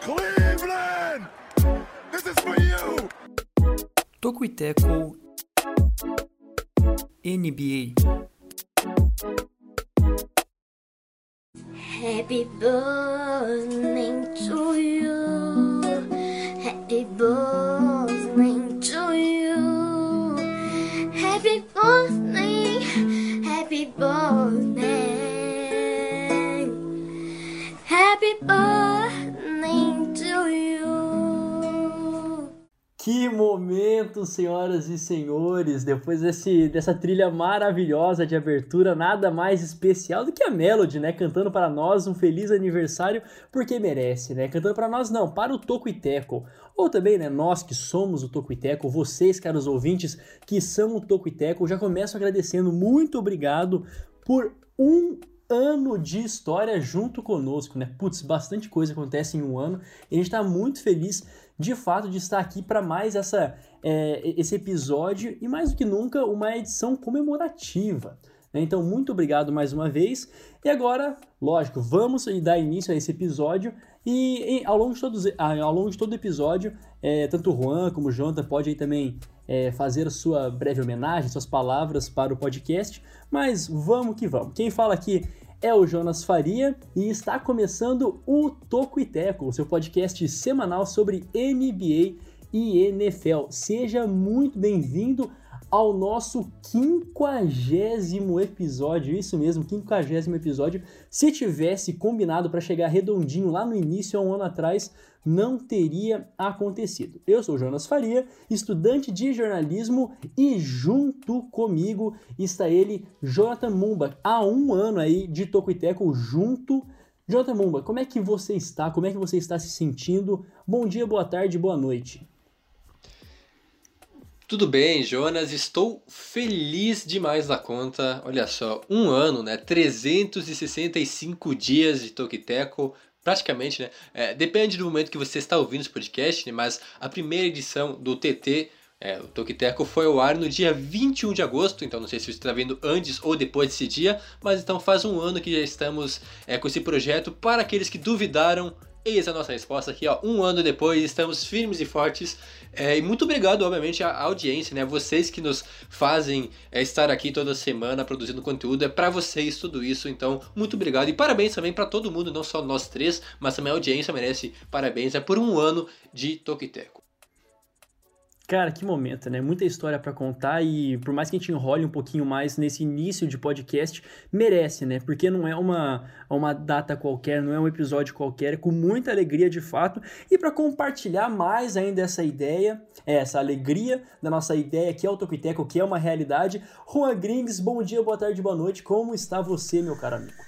Cleveland! This is for you! Toco e Teco NBA. Happy birthday to senhoras e senhores! Depois desse, dessa trilha maravilhosa de abertura, nada mais especial do que a Melody, né? Cantando para nós um feliz aniversário, porque merece, né? Cantando para nós, não, para o Toco e Teco. Ou também, né, nós que somos o Toco e Teco, vocês, caros ouvintes, que são o Toco e Teco, já começo agradecendo. Muito obrigado por um ano de história junto conosco, né? Putz, bastante coisa acontece em um ano e a gente tá muito feliz de fato de estar aqui para mais essa, é, esse episódio e mais do que nunca uma edição comemorativa. né? Então, muito obrigado mais uma vez. E agora, lógico, vamos dar início a esse episódio. E, e ao, longo de todos, ao longo de todo o episódio, é, tanto o Juan como o Jonathan pode também é, fazer sua breve homenagem, suas palavras para o podcast. Mas vamos que vamos. Quem fala aqui é o Jonas Faria e está começando o Toco e Teco, seu podcast semanal sobre NBA e NFL. Seja muito bem-vindo ao nosso quinquagésimo episódio, isso mesmo, quinquagésimo episódio. Se tivesse combinado para chegar redondinho lá no início, há um ano atrás, não teria acontecido. Eu sou Jonas Faria, estudante de jornalismo e junto comigo está ele, Jonathan Mumba, há um ano aí de Toco e Teco junto. Jonathan Mumba, como é que você está? Como é que você está se sentindo? Bom dia, boa tarde, boa noite. Tudo bem, Jonas, estou feliz demais da conta. Olha só, um ano, né? 365 dias de Tokiteco, praticamente, né? É, depende do momento que você está ouvindo esse podcast, né? Mas a primeira edição do TT, é, o Tokiteco, foi ao ar no dia 21 de agosto, então não sei se você está vendo antes ou depois desse dia, mas então faz um ano que já estamos é, com esse projeto. Para aqueles que duvidaram, Eis a nossa resposta aqui, ó. Um ano depois, estamos firmes e fortes. É, e muito obrigado, obviamente, à audiência, né? Vocês que nos fazem é, estar aqui toda semana produzindo conteúdo. É para vocês tudo isso. Então, muito obrigado. E parabéns também para todo mundo, não só nós três, mas também a audiência merece parabéns. É por um ano de Tokiteco. Cara, que momento, né? Muita história para contar e por mais que a gente enrole um pouquinho mais nesse início de podcast, merece, né? Porque não é uma, uma data qualquer, não é um episódio qualquer, é com muita alegria de fato. E para compartilhar mais ainda essa ideia, essa alegria da nossa ideia que é o Toquiteco, que é uma realidade, Juan Grings, bom dia, boa tarde, boa noite. Como está você, meu caro amigo?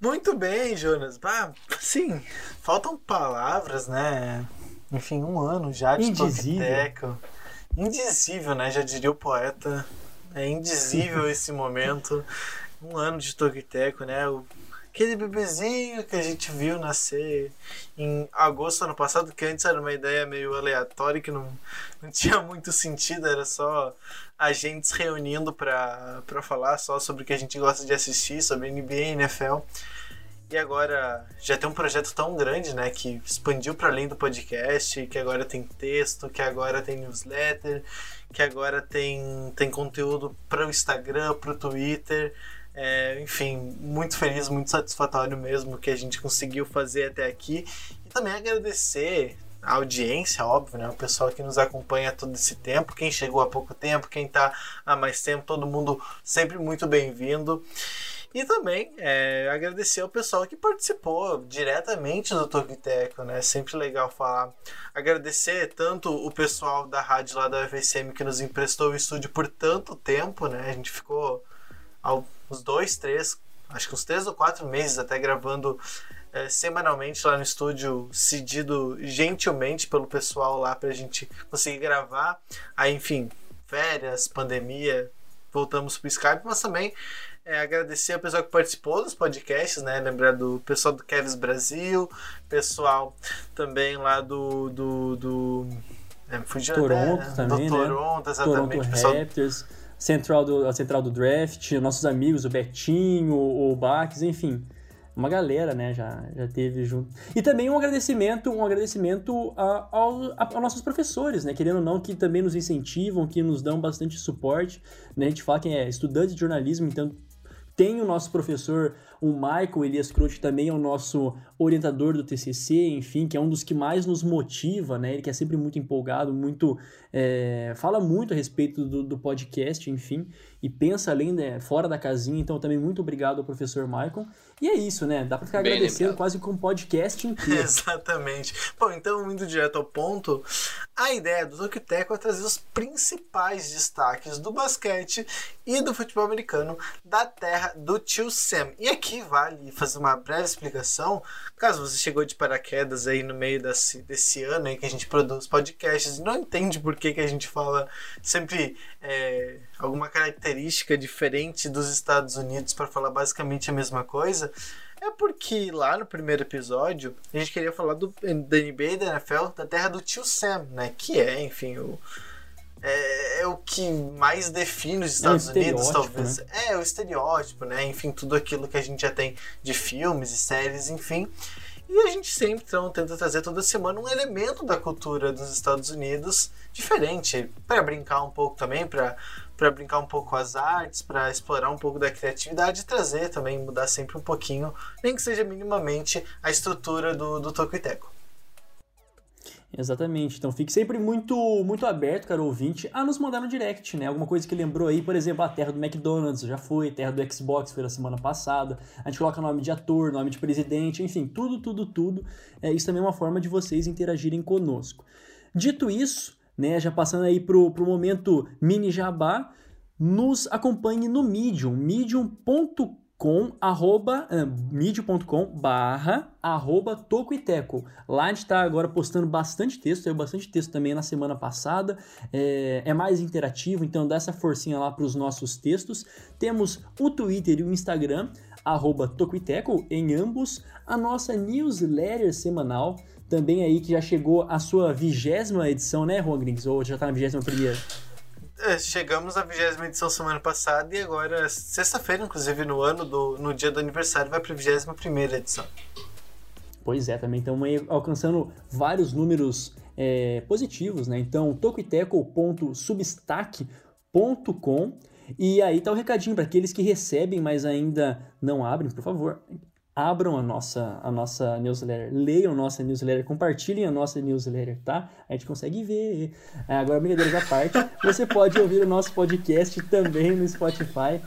Muito bem, Jonas. Ah, sim, faltam palavras, né? Enfim, um ano já de Indizível. Indizível, né? Já diria o poeta. É indizível esse momento. Um ano de Tokiteco, né? O, aquele bebezinho que a gente viu nascer em agosto do ano passado, que antes era uma ideia meio aleatória, que não, não tinha muito sentido, era só a gente se reunindo para falar só sobre o que a gente gosta de assistir, sobre NBA e NFL. E agora já tem um projeto tão grande, né, que expandiu para além do podcast, que agora tem texto, que agora tem newsletter, que agora tem, tem conteúdo para o Instagram, para o Twitter. É, enfim, muito feliz, muito satisfatório mesmo que a gente conseguiu fazer até aqui. E também agradecer a audiência, óbvio, né? O pessoal que nos acompanha todo esse tempo, quem chegou há pouco tempo, quem está há mais tempo, todo mundo sempre muito bem-vindo. E também é, agradecer ao pessoal que participou diretamente do Tokiteco, né? Sempre legal falar. Agradecer tanto o pessoal da rádio lá da UFSM que nos emprestou o estúdio por tanto tempo, né? A gente ficou uns dois, três, acho que uns três ou quatro meses até gravando é, semanalmente lá no estúdio, cedido gentilmente pelo pessoal lá pra gente conseguir gravar. Aí, enfim, férias, pandemia, voltamos pro Skype, mas também é, agradecer ao pessoal que participou dos podcasts, né? Lembrar do pessoal do Kevs Brasil, pessoal também lá do. do, do É, fugiu Toronto até, também, do né? Toronto, exatamente. Toronto pessoal. Raptors, central do, a central do draft, nossos amigos, o Betinho, o Bax, enfim. Uma galera, né, já, já teve junto. E também um agradecimento, um agradecimento a, ao, a, aos nossos professores, né, querendo ou não, que também nos incentivam, que nos dão bastante suporte. Né, a gente fala que é estudante de jornalismo, então tem o nosso professor, o Michael Elias que também é o nosso orientador do TCC, enfim, que é um dos que mais nos motiva, né? Ele que é sempre muito empolgado, muito é, fala muito a respeito do, do, podcast, enfim, e pensa além, né, fora da casinha. Então, também muito obrigado ao professor Michael. E é isso, né? Dá pra ficar Bem agradecendo lembrado. quase com um podcast inteiro. Exatamente. Bom, então, indo direto ao ponto, a ideia do Tokiteco é trazer os principais destaques do basquete e do futebol americano da terra do tio Sam. E aqui vale fazer uma breve explicação, caso você chegou de paraquedas aí no meio desse, desse ano aí que a gente produz podcasts e não entende por que, que a gente fala sempre é, alguma característica diferente dos Estados Unidos para falar basicamente a mesma coisa. É porque lá no primeiro episódio a gente queria falar do, da NBA da NFL da terra do tio Sam, né? Que é, enfim, o, é, é o que mais define os Estados É um Unidos, talvez. É, o estereótipo, né? Enfim, tudo aquilo que a gente já tem de filmes e séries, enfim. E a gente sempre então, tenta trazer toda semana um elemento da cultura dos Estados Unidos diferente, para brincar um pouco também, para para brincar um pouco com as artes, para explorar um pouco da criatividade e trazer também, mudar sempre um pouquinho, nem que seja minimamente, a estrutura do, do Tocoiteco. Exatamente. Então fique sempre muito muito aberto, cara ouvinte, a nos mandar no direct, né? Alguma coisa que lembrou aí, por exemplo, a terra do McDonald's já foi, terra do Xbox foi na semana passada. A gente coloca nome de ator, nome de presidente, enfim, tudo, tudo, tudo. É, isso também é uma forma de vocês interagirem conosco. Dito isso, né, já passando aí pro, pro momento mini jabá, nos acompanhe no Medium, medium.com arroba, uh, medium.com barra arroba tocoiteco. Lá a gente está agora postando bastante texto, saiu bastante texto também na semana passada, é, é mais interativo, então dá essa forcinha lá para os nossos textos. Temos o Twitter e o Instagram, arroba tocoiteco, em ambos, a nossa newsletter semanal, também aí que já chegou a sua vigésima edição, né, Juan Grings? Ou já tá na vigésima primeira? É, chegamos à vigésima edição semana passada e agora, sexta-feira, inclusive no ano, do, no dia do aniversário, vai para a vigésima primeira edição. Pois é, também estamos alcançando vários números é, positivos, né? Então, tocoiteco.substack.com e aí tá o recadinho para aqueles que recebem, mas ainda não abrem, por favor, abram a nossa, a nossa newsletter, leiam a nossa newsletter, compartilhem a nossa newsletter, tá? A gente consegue ver. É, agora, brincadeiras à parte, você pode ouvir o nosso podcast também no Spotify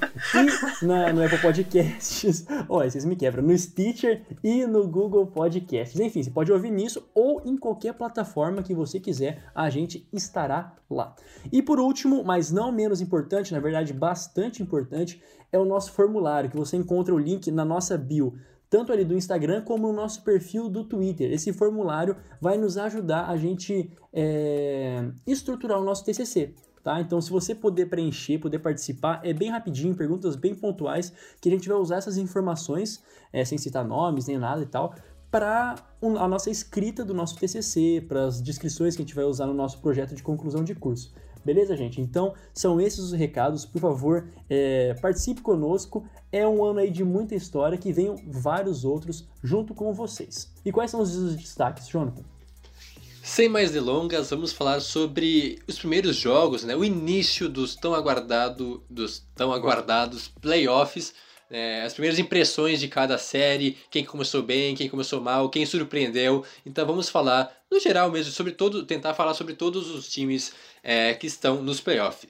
e na, no Apple Podcasts. Olha, vocês me quebram. No Stitcher e no Google Podcasts. Enfim, você pode ouvir nisso ou em qualquer plataforma que você quiser, a gente estará lá. E por último, mas não menos importante, na verdade bastante importante, é o nosso formulário, que você encontra o link na nossa bio tanto ali do Instagram como no nosso perfil do Twitter. Esse formulário vai nos ajudar a gente é, estruturar o nosso TCC. Tá? Então, se você puder preencher, puder participar, é bem rapidinho, perguntas bem pontuais, que a gente vai usar essas informações, é, sem citar nomes nem nada e tal, para a nossa escrita do nosso TCC, para as descrições que a gente vai usar no nosso projeto de conclusão de curso. Beleza, gente? Então, são esses os recados. Por favor, é, participe conosco. É um ano aí de muita história, que venham vários outros junto com vocês. E quais são os destaques, Jonathan? Sem mais delongas, vamos falar sobre os primeiros jogos, né? O início dos tão aguardado, dos tão aguardados playoffs, né? as primeiras impressões de cada série, quem começou bem, quem começou mal, quem surpreendeu. Então vamos falar no geral mesmo sobre todo, tentar falar sobre todos os times é, que estão nos playoffs.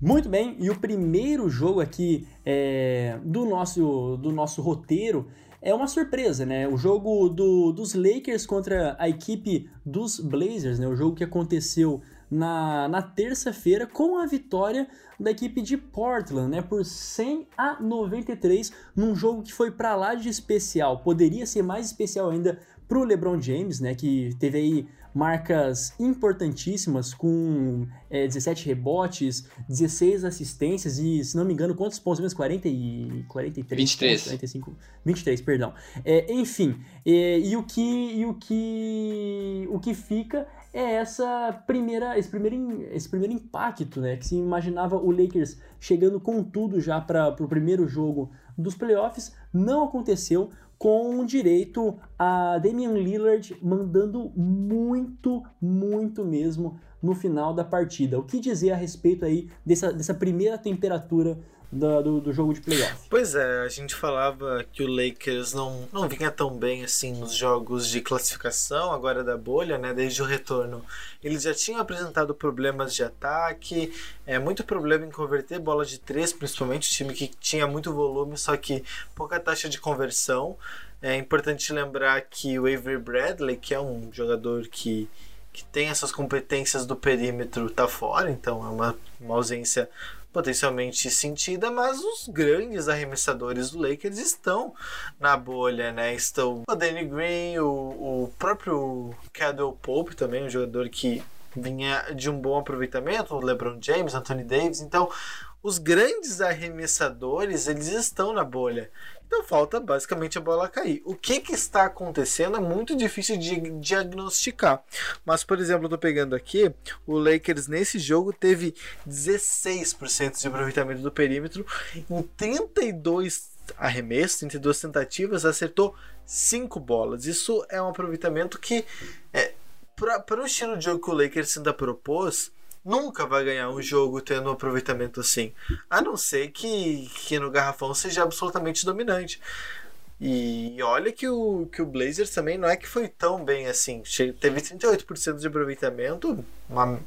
Muito bem, e o primeiro jogo aqui é, do, nosso, do nosso roteiro é uma surpresa, né? O jogo do, dos Lakers contra a equipe dos Blazers, né? O jogo que aconteceu na, na terça-feira com a vitória da equipe de Portland, né? Por 100 a 93, num jogo que foi para lá de especial. Poderia ser mais especial ainda para o LeBron James, né? Que teve aí marcas importantíssimas com é, 17 rebotes, 16 assistências e, se não me engano, quantos pontos mesmo? 40 e 43? 23. Pontos, 45, 23, perdão. É, enfim, é, e o que e o que o que fica é essa primeira esse primeiro esse primeiro impacto, né, que se imaginava o Lakers chegando com tudo já para o primeiro jogo dos playoffs, não aconteceu com direito a Damian Lillard mandando muito, muito mesmo no final da partida. O que dizer a respeito aí dessa, dessa primeira temperatura da, do, do jogo de playoff? Pois é, a gente falava que o Lakers não, não vinha tão bem assim nos jogos de classificação, agora da bolha, né? Desde o retorno. Eles já tinham apresentado problemas de ataque, é, muito problema em converter bola de três, principalmente, time que tinha muito volume, só que pouca taxa de conversão. É importante lembrar que o Avery Bradley, que é um jogador que que tem essas competências do perímetro tá fora, então é uma, uma ausência potencialmente sentida, mas os grandes arremessadores do Lakers estão na bolha, né? Estão o Danny Green, o, o próprio Cadwell Pope também, um jogador que vinha de um bom aproveitamento, o LeBron James, Anthony Davis, então os grandes arremessadores eles estão na bolha. Então falta basicamente a bola cair. O que, que está acontecendo é muito difícil de diagnosticar. Mas, por exemplo, eu estou pegando aqui, o Lakers nesse jogo teve 16% de aproveitamento do perímetro em 32 arremessos, 32 tentativas, acertou 5 bolas. Isso é um aproveitamento que, é, para o estilo de jogo que o Lakers ainda propôs, nunca vai ganhar um jogo tendo um aproveitamento assim. A não ser que, que no garrafão seja absolutamente dominante. E olha que o, que o Blazers também não é que foi tão bem assim. Teve 38% de aproveitamento, uma,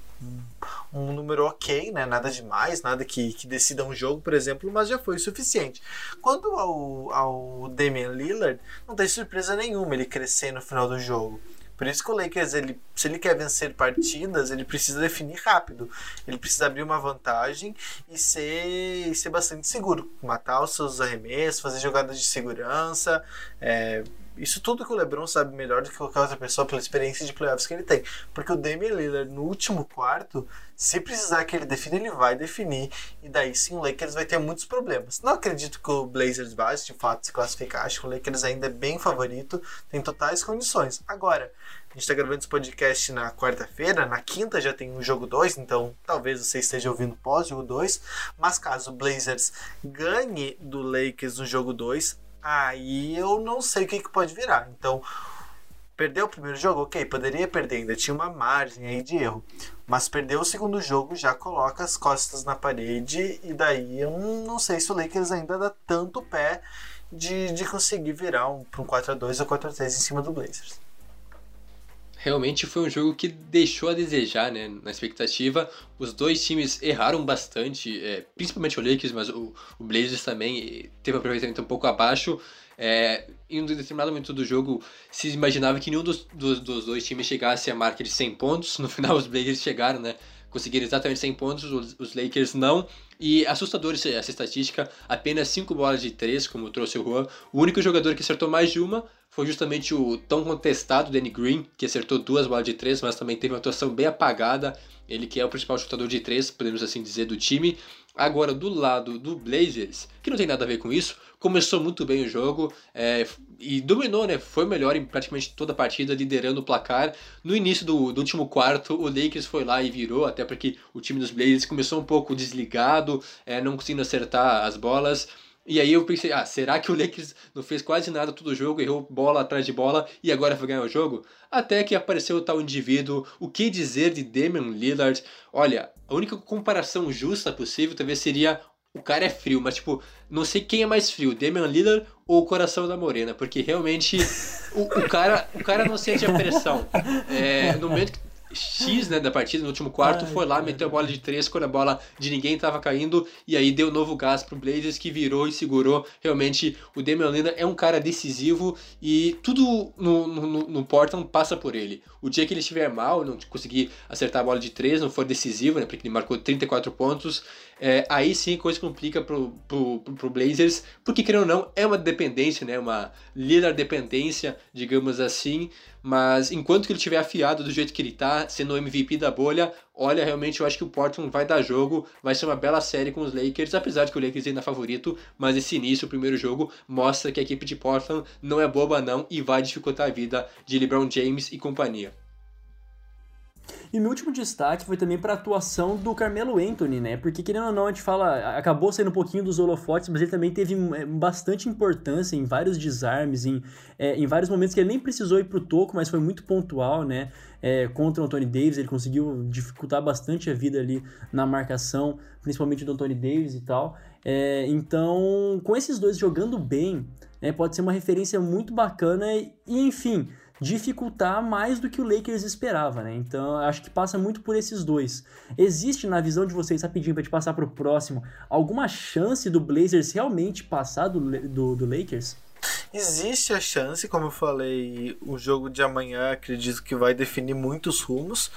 um número ok, né? nada demais, nada que, que decida um jogo, por exemplo, mas já foi o suficiente. Quanto ao, ao Damian Lillard, não tem surpresa nenhuma ele crescer no final do jogo. Por isso que o Lakers, ele, se ele quer vencer partidas, ele precisa definir rápido. Ele precisa abrir uma vantagem e ser, ser bastante seguro. Matar os seus arremessos, fazer jogadas de segurança. É, isso tudo que o LeBron sabe melhor do que qualquer outra pessoa pela experiência de playoffs que ele tem. Porque o Damian Lillard no último quarto, se precisar que ele defina, ele vai definir. E daí sim o Lakers vai ter muitos problemas. Não acredito que o Blazers vá de fato se classificar. Acho que o Lakers ainda é bem favorito, tem totais condições. Agora, a gente está gravando esse podcast na quarta-feira, na quinta já tem o um jogo 2, então talvez você esteja ouvindo pós-jogo 2. Mas caso o Blazers ganhe do Lakers no jogo 2, aí eu não sei o que, que pode virar. Então, perdeu o primeiro jogo, ok, poderia perder, ainda tinha uma margem aí de erro. Mas perdeu o segundo jogo, já coloca as costas na parede, e daí eu não sei se o Lakers ainda dá tanto pé de, de conseguir virar um, um 4x2 ou 4x3 em cima do Blazers realmente foi um jogo que deixou a desejar, né, na expectativa. Os dois times erraram bastante, é, principalmente o Lakers, mas o, o Blazers também teve um aproveitamento um pouco abaixo. É, em um determinado momento do jogo, se imaginava que nenhum dos, dos, dos, dois times chegasse à marca de 100 pontos. No final, os Blazers chegaram, né? Conseguiram exatamente 100 pontos, os, os Lakers não. E assustador essa estatística, apenas 5 bolas de 3, como trouxe o Juan. O único jogador que acertou mais de uma foi justamente o tão contestado Danny Green, que acertou duas bolas de três, mas também teve uma atuação bem apagada. Ele que é o principal chutador de três, podemos assim dizer, do time. Agora, do lado do Blazers, que não tem nada a ver com isso, começou muito bem o jogo é, e dominou, né? Foi melhor em praticamente toda a partida, liderando o placar. No início do, do, último quarto, o Lakers foi lá e virou, até porque o time dos Blazers começou um pouco desligado, é, não conseguindo acertar as bolas. E aí eu pensei, ah, será que o Lakers não fez quase nada todo o jogo, errou bola atrás de bola e agora vai ganhar o jogo? Até que apareceu o tal indivíduo, o que dizer de Damian Lillard? Olha, a única comparação justa possível talvez seria o cara é frio, mas tipo, não sei quem é mais frio, Damian Lillard ou o coração da Morena, porque realmente o, o cara, o cara não sente a pressão. É, no momento que X né, da partida, no último quarto, Ai, foi lá, cara. meteu a bola de três quando a bola de ninguém estava caindo, e aí deu novo gás pro Blazers que virou e segurou. Realmente, o Damian Lillard é um cara decisivo e tudo no, no, no Portland passa por ele. O dia que ele estiver mal, não conseguir acertar a bola de três, não for decisivo, né, porque ele marcou 34 pontos, é, aí sim a coisa complica pro, pro, pro, Blazers, porque querendo ou não, é uma dependência, né? Uma líder dependência, digamos assim. Mas enquanto que ele estiver afiado do jeito que ele tá, sendo o MVP da bolha, olha, realmente eu acho que o Portland vai dar jogo, vai ser uma bela série com os Lakers, apesar de que o Lakers ainda é favorito, mas esse início, o primeiro jogo, mostra que a equipe de Portland não é boba não e vai dificultar a vida de LeBron James e companhia. E meu último destaque foi também para a atuação do Carmelo Anthony, né? Porque querendo ou não, a gente fala, acabou saindo um pouquinho dos holofotes, mas ele também teve é, bastante importância em vários desarmes, em, é, em vários momentos que ele nem precisou ir pro toco, mas foi muito pontual, né? É, contra o Anthony Davis, ele conseguiu dificultar bastante a vida ali na marcação, principalmente do Anthony Davis e tal. É, então, com esses dois jogando bem, né, pode ser uma referência muito bacana e, enfim dificultar mais do que o Lakers esperava, né? Então acho que passa muito por esses dois. Existe na visão de vocês, rapidinho pra gente passar pro próximo, alguma chance do Blazers realmente passar do, do, do Lakers? Existe a chance, como eu falei, o jogo de amanhã acredito que vai definir muitos rumos.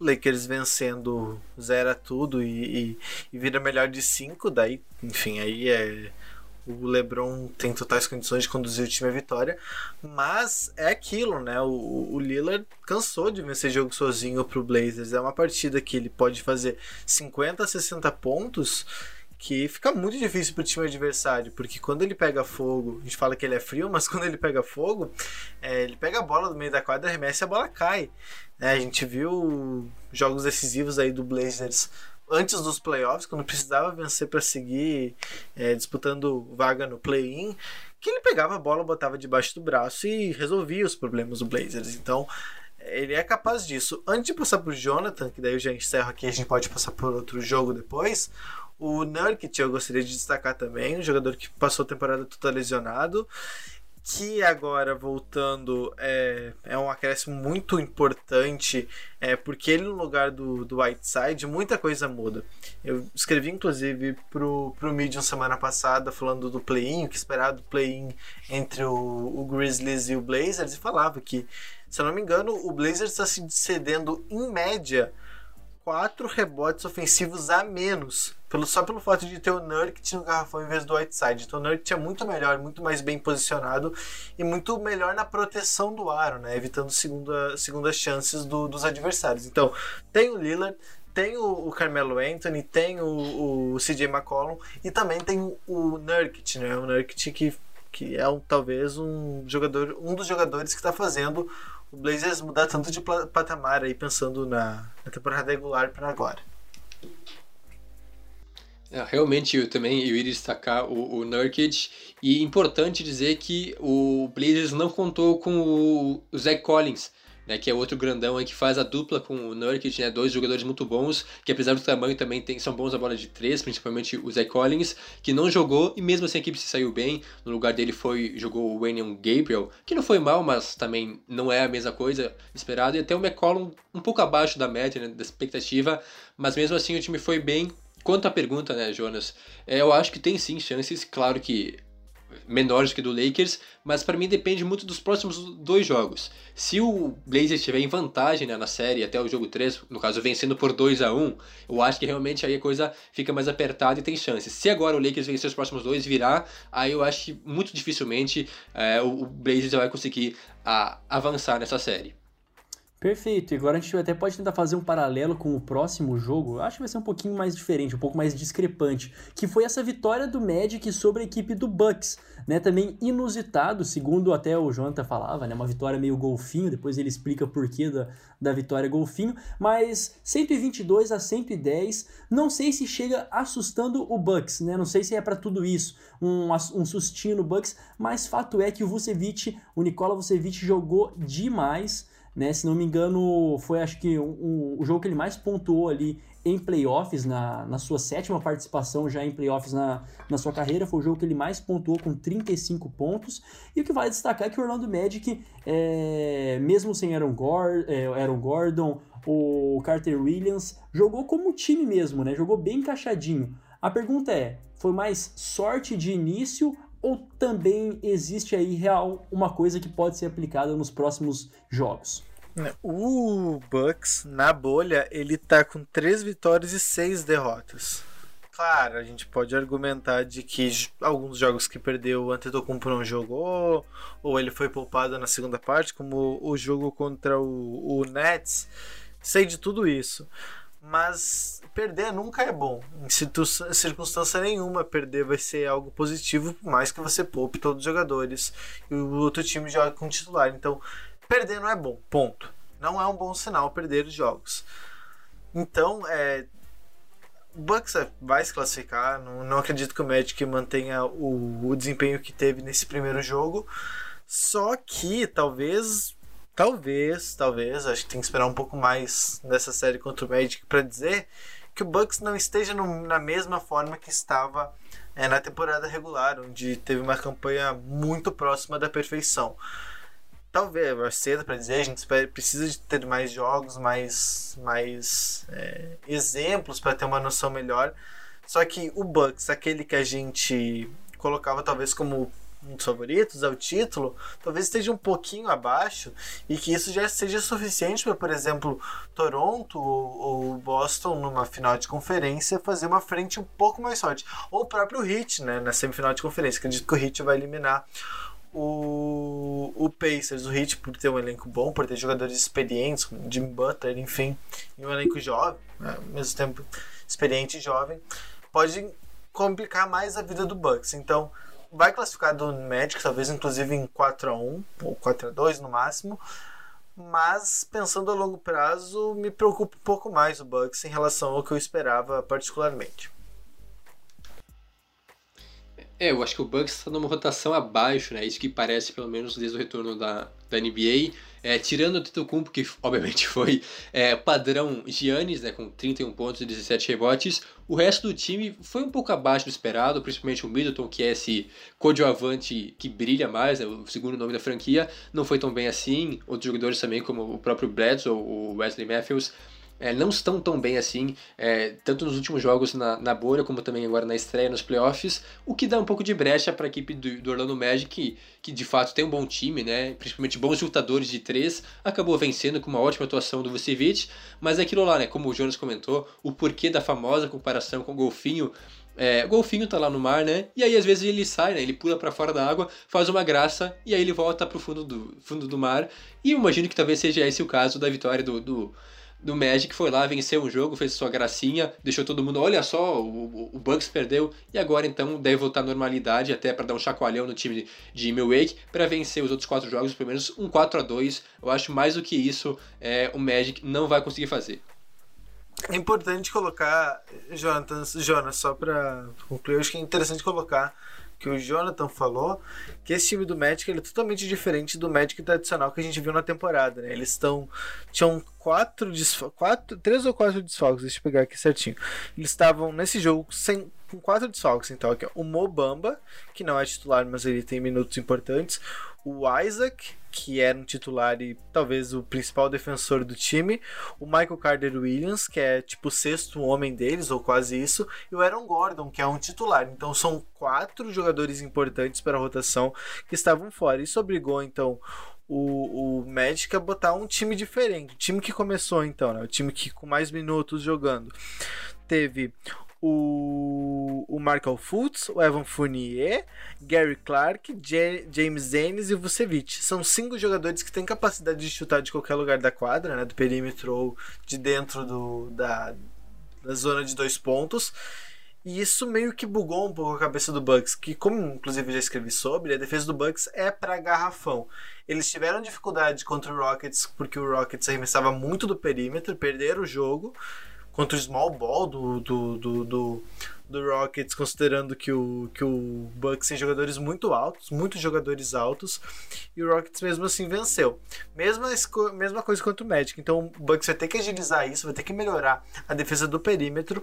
O Lakers vencendo zera tudo e, e, e vira melhor de cinco, daí, enfim, aí é o LeBron tem totais condições de conduzir o time à vitória, mas é aquilo, né? O, o Lillard cansou de vencer jogo sozinho pro Blazers. É uma partida que ele pode fazer 50 a 60 pontos que fica muito difícil pro time adversário, porque quando ele pega fogo, a gente fala que ele é frio, mas quando ele pega fogo, é, ele pega a bola do meio da quadra, arremessa e a bola cai. É, a gente viu jogos decisivos aí do Blazers antes dos playoffs, quando precisava vencer para seguir é, disputando vaga no play-in, que ele pegava a bola, botava debaixo do braço e resolvia os problemas do Blazers. Então, ele é capaz disso. Antes de passar por Jonathan, que daí eu já encerro aqui, a gente pode passar por outro jogo depois. O Nurkic eu gostaria de destacar também, um jogador que passou a temporada toda lesionado que agora voltando é, é um acréscimo muito importante, é, porque ele no lugar do, do Whiteside, muita coisa muda. Eu escrevi inclusive pro, pro Medium semana passada falando do play-in, que esperar do play-in entre o, o Grizzlies e o Blazers, e falava que, se eu não me engano, o Blazers está se cedendo em média quatro rebotes ofensivos a menos. Pelo, só pelo fato de ter o Nurkic no garrafão em vez do Whiteside. Então o Nurkic é muito melhor, muito mais bem posicionado e muito melhor na proteção do aro, né? evitando segunda, segundas chances do, dos adversários. Então tem o Lillard, tem o, Carmelo Anthony, tem o, o CJ McCollum e também tem o, Nurkic, né? O Nurkic que, que é um, talvez um jogador, um dos jogadores que está fazendo o Blazers mudar tanto de patamar aí pensando na, na temporada regular para agora. É, realmente eu também eu iria destacar o, o Nurkic e importante dizer que o Blazers não contou com o, o Zach Collins né, que é outro grandão aí que faz a dupla com o Nurkic, né, dois jogadores muito bons, que apesar do tamanho também tem, são bons a bola de três, principalmente o Zach Collins, que não jogou e mesmo assim a equipe se saiu bem, no lugar dele foi jogou o Wayne Gabriel, que não foi mal, mas também não é a mesma coisa esperado, e até o McCollum um pouco abaixo da média, né, da expectativa, mas mesmo assim o time foi bem. Quanto à pergunta, né, Jonas, é, eu acho que tem sim chances, claro que menores que do Lakers, mas para mim depende muito dos próximos dois jogos. Se o Blazers estiver em vantagem né, na série até o jogo 3, no caso vencendo por 2 a 1 eu acho que realmente aí a coisa fica mais apertada e tem chances. Se agora o Lakers vencer os próximos dois virar, aí eu acho que muito dificilmente é, o Blazers vai conseguir a, avançar nessa série. Perfeito, e agora a gente até pode tentar fazer um paralelo com o próximo jogo, acho que vai ser um pouquinho mais diferente, um pouco mais discrepante, que foi essa vitória do Magic sobre a equipe do Bucks, né, também inusitado, segundo até o Jonathan falava, né, uma vitória meio golfinho, depois ele explica porquê da, da vitória golfinho, mas 122 a 110, não sei se chega assustando o Bucks, né, não sei se é para tudo isso, um, um sustinho no Bucks, mas fato é que o Vucevic, o Nikola Vucevic jogou demais, né? Se não me engano, foi acho que o, jogo que ele mais pontuou ali em playoffs, na, na sua sétima participação já em playoffs na, na sua carreira, foi o jogo que ele mais pontuou com 35 pontos. E o que vale destacar é que o Orlando Magic, é, mesmo sem Aaron, Gord, é, Aaron Gordon, o Carter Williams, jogou como time mesmo, né? Jogou bem encaixadinho. A pergunta é: foi mais sorte de início ou também existe aí real uma coisa que pode ser aplicada nos próximos jogos? O Bucks na bolha ele tá com três vitórias e seis derrotas. Claro, a gente pode argumentar de que alguns jogos que perdeu o Antetokounmpo não jogou, ou ele foi poupado na segunda parte, como o jogo contra o, o Nets. Sei de tudo isso. Mas perder nunca é bom. Em circunstância nenhuma, perder vai ser algo positivo, por mais que você poupe todos os jogadores e o outro time joga com titular. Então, perder não é bom, ponto. Não é um bom sinal perder os jogos. Então, é, o Bucks é- vai se classificar. Não, não acredito que o Magic mantenha o, o desempenho que teve nesse primeiro jogo. Só que talvez, talvez, talvez, acho que tem que esperar um pouco mais dessa série contra o Magic para dizer que o Bucks não esteja no- na mesma forma que estava é, na temporada regular, onde teve uma campanha muito próxima da perfeição. Talvez, é cedo para dizer, a gente precisa de ter mais jogos, mais, mais é, exemplos para ter uma noção melhor. Só que o Bucks, aquele que a gente colocava talvez como um dos favoritos ao título, talvez esteja um pouquinho abaixo e que isso já seja suficiente para, por exemplo, Toronto ou, ou Boston numa final de conferência fazer uma frente um pouco mais forte. Ou o próprio Heat, né, na semifinal de conferência. Acredito que o Heat vai eliminar o, o Pacers, o Heat por ter um elenco bom, por ter jogadores experientes, como Jimmy Butler, enfim, e um elenco jovem, né, ao mesmo tempo experiente e jovem, pode complicar mais a vida do Bucks. Então, vai classificar do Magic, talvez inclusive em 4 a 1 ou 4 a 2 no máximo. Mas pensando a longo prazo, me preocupa um pouco mais o Bucks em relação ao que eu esperava particularmente. É, eu acho que o Bucks está numa rotação abaixo, né? Isso que parece, pelo menos, desde o retorno da, da NBA. É, tirando o Tetocumpo, que obviamente foi é, padrão Giannis, né? Com 31 pontos e 17 rebotes. O resto do time foi um pouco abaixo do esperado, principalmente o Middleton, que é esse coadjuvante que brilha mais, né, o segundo nome da franquia. Não foi tão bem assim. Outros jogadores também, como o próprio Bledsoe, o Wesley Matthews, é, não estão tão bem assim, é, tanto nos últimos jogos na, na bolha, como também agora na estreia nos playoffs, o que dá um pouco de brecha para a equipe do, do Orlando Magic, que, que de fato tem um bom time, né, principalmente bons chutadores de três, acabou vencendo com uma ótima atuação do Vucevic, mas é aquilo lá, né, como o Jonas comentou, o porquê da famosa comparação com o Golfinho, é, o golfinho tá lá no mar, né? E aí às vezes ele sai, né? Ele pula para fora da água, faz uma graça e aí ele volta pro fundo do, fundo do mar. E eu imagino que talvez seja esse o caso da vitória do, do, do Magic. Foi lá, venceu um jogo, fez sua gracinha, deixou todo mundo, olha só, o, o, Bucks perdeu. E agora então deve voltar à normalidade, até para dar um chacoalhão no time de Milwaukee, para vencer os outros quatro jogos, pelo menos um 4 a 2 Eu acho mais do que isso, é, o Magic não vai conseguir fazer. É importante colocar, Jonathan, Jonas, só para concluir, acho que é interessante colocar que o Jonathan falou que esse time do Magic ele é totalmente diferente do Magic tradicional que a gente viu na temporada, né? Eles estão tinham quatro, quatro três ou quatro desfalques, deixa eu pegar aqui certinho. Eles estavam nesse jogo sem com quatro desfalques, então aqui, ó, o Mobamba, que não é titular, mas ele tem minutos importantes, o Isaac, que era um titular e talvez o principal defensor do time, o Michael Carter Williams, que é tipo o sexto homem deles, ou quase isso, e o Aaron Gordon, que é um titular. Então são quatro jogadores importantes para a rotação que estavam fora. Isso obrigou então o, o Magic a botar um time diferente. O time que começou então, né? O time que com mais minutos jogando. Teve o, o Markel Fultz, o Evan Fournier, Gary Clark, J- James Ennis e Vucevic. São cinco jogadores que têm capacidade de chutar de qualquer lugar da quadra, né, do perímetro ou de dentro do, da, da zona de dois pontos. E isso meio que bugou um pouco a cabeça do Bucks, que como inclusive eu já escrevi sobre, a defesa do Bucks é para garrafão. Eles tiveram dificuldade contra o Rockets porque o Rockets arremessava muito do perímetro, perderam o jogo contra o small ball do, do, do, do, do Rockets, considerando que o, que o Bucks tem jogadores muito altos, muitos jogadores altos, e o Rockets mesmo assim venceu. Mesma, mesma coisa quanto o Magic. Então o Bucks vai ter que agilizar isso, vai ter que melhorar a defesa do perímetro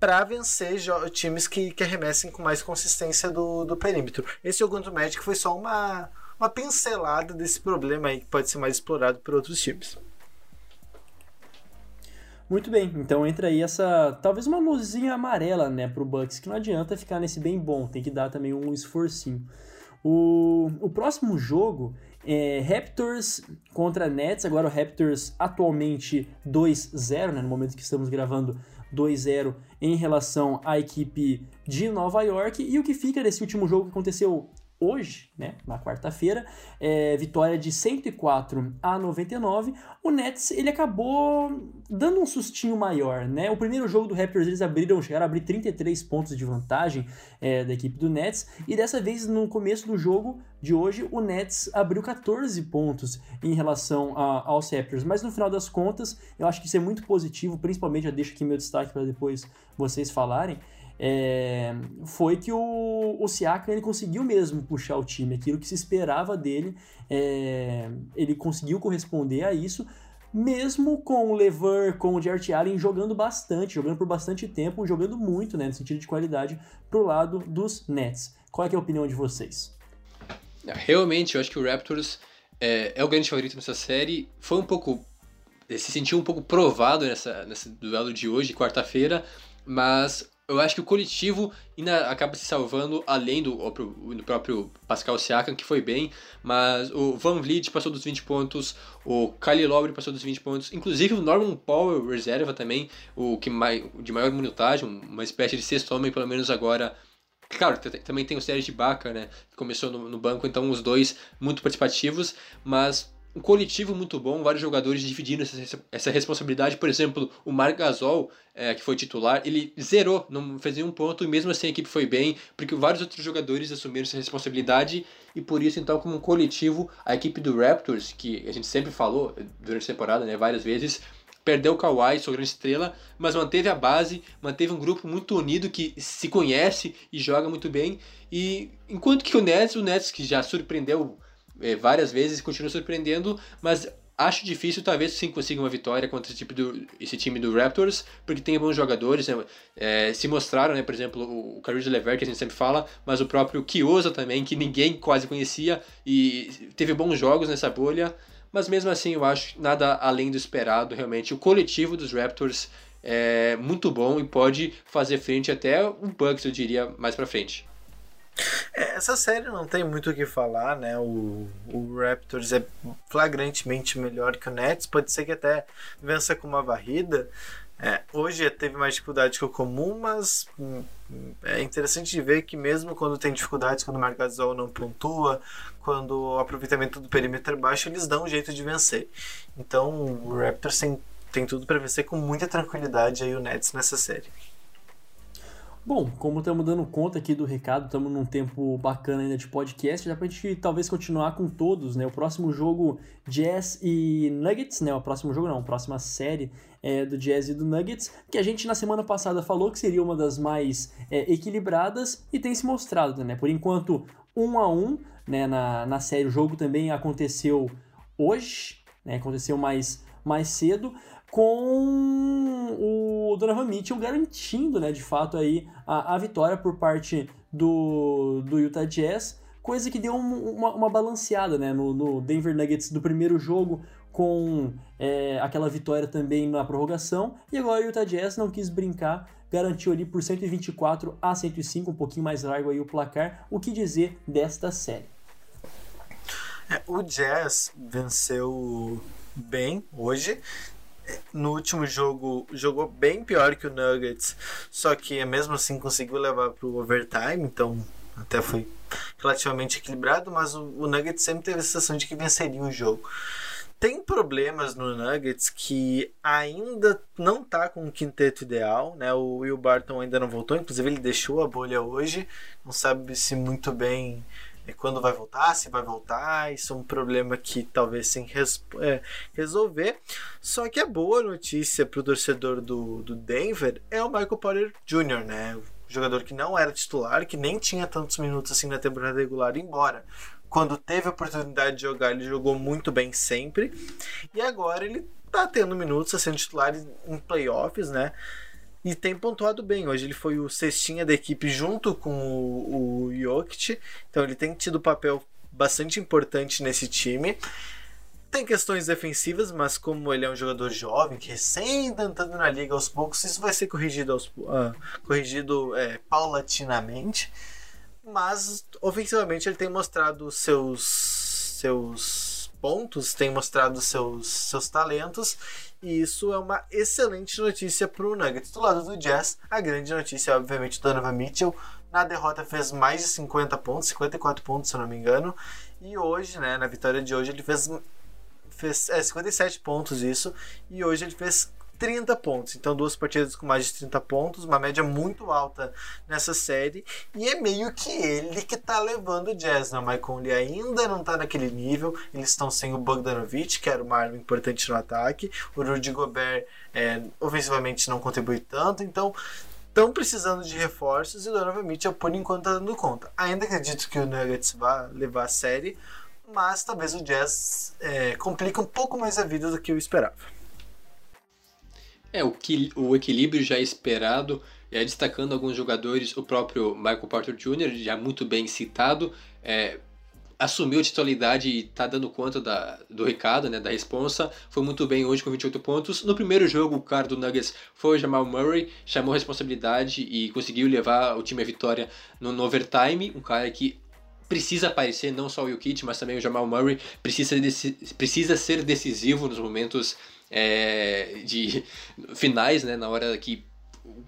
para vencer times que, que arremessem com mais consistência do, do perímetro. Esse jogo contra o Magic foi só uma, uma pincelada desse problema aí que pode ser mais explorado por outros times. Muito bem, então entra aí essa, talvez uma luzinha amarela, né, pro Bucks, que não adianta ficar nesse bem bom, tem que dar também um esforcinho. O, o próximo jogo é Raptors contra Nets, agora o Raptors atualmente 2-0, né, no momento que estamos gravando, 2-0 em relação à equipe de Nova York. E o que fica desse último jogo que aconteceu hoje, né, na quarta-feira, é, vitória de 104 a 99. O Nets ele acabou dando um sustinho maior, né? O primeiro jogo do Raptors eles abriram, chegaram a abrir 33 pontos de vantagem é, da equipe do Nets e dessa vez no começo do jogo de hoje o Nets abriu 14 pontos em relação a, aos Raptors, mas no final das contas eu acho que isso é muito positivo, principalmente eu deixo aqui meu destaque para depois vocês falarem é, foi que o, o Siakam ele conseguiu mesmo puxar o time, aquilo que se esperava dele, é, ele conseguiu corresponder a isso, mesmo com o Lever, com o Jarrett Allen jogando bastante, jogando por bastante tempo, jogando muito, né, no sentido de qualidade, pro lado dos Nets. Qual é, é a opinião de vocês? Realmente, eu acho que o Raptors é, é o grande favorito nessa série. Foi um pouco. se sentiu um pouco provado nessa, nesse duelo de hoje, quarta-feira, mas eu acho que o coletivo ainda acaba se salvando, além do, do próprio Pascal Siakam, que foi bem, mas o Van Vliet passou dos 20 pontos, o Kyle Lowry passou dos 20 pontos, inclusive o Norman Powell, reserva também, o que mais, de maior minutagem, uma espécie de sexto homem, pelo menos agora, Claro, também tem o Sérgio Ibaka, né? Que começou no, no, banco, então os dois muito participativos, mas um coletivo muito bom, vários jogadores dividindo essa, essa responsabilidade. Por exemplo, o Marc Gasol, é, que foi titular, ele zerou, não fez nenhum ponto, e mesmo assim a equipe foi bem, porque vários outros jogadores assumiram essa responsabilidade, e por isso, então, como um coletivo, a equipe do Raptors, que a gente sempre falou durante a temporada, né, várias vezes, perdeu o Kawhi, sua grande estrela, mas manteve a base, manteve um grupo muito unido que se conhece e joga muito bem. E enquanto que o Nets, o Nets que já surpreendeu é, várias vezes e continua surpreendendo, mas acho difícil, talvez sim consiga uma vitória contra esse, tipo do, esse time do Raptors, porque tem bons jogadores, né? é, se mostraram, né? Por exemplo, o Caris Levert, que a gente sempre fala, mas o próprio Kiosa também, que ninguém quase conhecia e teve bons jogos nessa bolha, mas mesmo assim eu acho nada além do esperado, realmente. O coletivo dos Raptors é muito bom e pode fazer frente até o Bucks, eu diria, mais pra frente. É, essa série não tem muito o que falar, né? O, o Raptors é flagrantemente melhor que o Nets. Pode ser que até vença com uma varrida. É, hoje teve mais dificuldade que o comum, mas hum, é interessante de ver que mesmo quando tem dificuldades, quando o Margasol não pontua, quando o aproveitamento do perímetro é baixo, eles dão um jeito de vencer. Então o Raptors tem, tem tudo para vencer com muita tranquilidade aí o Nets nessa série. Bom, como estamos dando conta aqui do recado, estamos num tempo bacana ainda de podcast, dá pra gente talvez continuar com todos, né? O próximo jogo Jazz e Nuggets, né? O próximo jogo não, a próxima série é, do Jazz e do Nuggets, que a gente na semana passada falou que seria uma das mais é, equilibradas e tem se mostrado, né? Por enquanto, um a um, né? Na, na série, o jogo também aconteceu hoje, né? Aconteceu mais, mais cedo, com o Donovan Mitchell garantindo, né, de fato aí a, a vitória por parte do, do Utah Jazz, coisa que deu um, uma, uma, balanceada, né, no, no, Denver Nuggets do primeiro jogo com é, aquela vitória também na prorrogação, e agora o Utah Jazz não quis brincar, garantiu ali por 124 a 105, um pouquinho mais largo aí o placar, o que dizer desta série? É, o Jazz venceu bem hoje, no último jogo jogou bem pior que o Nuggets, só que mesmo assim conseguiu levar para o overtime, então até foi relativamente equilibrado, mas o, o Nuggets sempre teve a sensação de que venceria o jogo. Tem problemas no Nuggets que ainda não tá com o quinteto ideal, né? O Will Barton ainda não voltou, inclusive ele deixou a bolha hoje, não sabe se muito bem é quando vai voltar, se vai voltar, isso é um problema que talvez sem res, é, resolver. Só que a boa notícia para o torcedor do, do Denver é o Michael Porter Jr., né? O jogador que não era titular, que nem tinha tantos minutos assim na temporada regular, embora quando teve a oportunidade de jogar, ele jogou muito bem sempre. E agora ele tá tendo minutos sendo titular em playoffs, né? E tem pontuado bem. Hoje ele foi o cestinha da equipe junto com o, o Jokic, então ele tem tido papel bastante importante nesse time. Tem questões defensivas, mas como ele é um jogador jovem, que recém tá entrando na liga aos poucos, isso vai ser corrigido, aos, uh, corrigido é, paulatinamente. Mas ofensivamente ele tem mostrado seus, seus pontos, tem mostrado seus, seus talentos. E isso é uma excelente notícia para o Nuggets. Do lado do Jazz, a grande notícia é obviamente Donovan Mitchell. Na derrota fez mais de 50 pontos, 54 pontos se eu não me engano. E hoje, né, na vitória de hoje, ele fez, fez é, 57 pontos isso. E hoje ele fez 30 pontos. Então, duas partidas com mais de 30 pontos, uma média muito alta nessa série. E é meio que ele que tá levando o Jazz, né? O Conley ainda não tá naquele nível. Eles estão sem o Bogdanovich, que era uma arma importante no ataque. O Rudy Gobert, é, ofensivamente, não contribui tanto. Então, estão precisando de reforços e o Donovan Mitchell, por enquanto, tá dando conta. Ainda acredito que o Nuggets vai levar a série, mas talvez o Jazz é, complique um pouco mais a vida do que eu esperava. É, o, que, o equilíbrio já esperado, é, destacando alguns jogadores, o próprio Michael Porter Jr., já muito bem citado, é, assumiu a titularidade e está dando conta da, do recado, né, da responsa. Foi muito bem hoje com 28 pontos. No primeiro jogo, o cara do Nuggets foi o Jamal Murray, chamou a responsabilidade e conseguiu levar o time à vitória no, no overtime. Um cara que precisa aparecer, não só o Jokic, mas também o Jamal Murray precisa, precisa ser decisivo nos momentos é, de finais, né, na hora que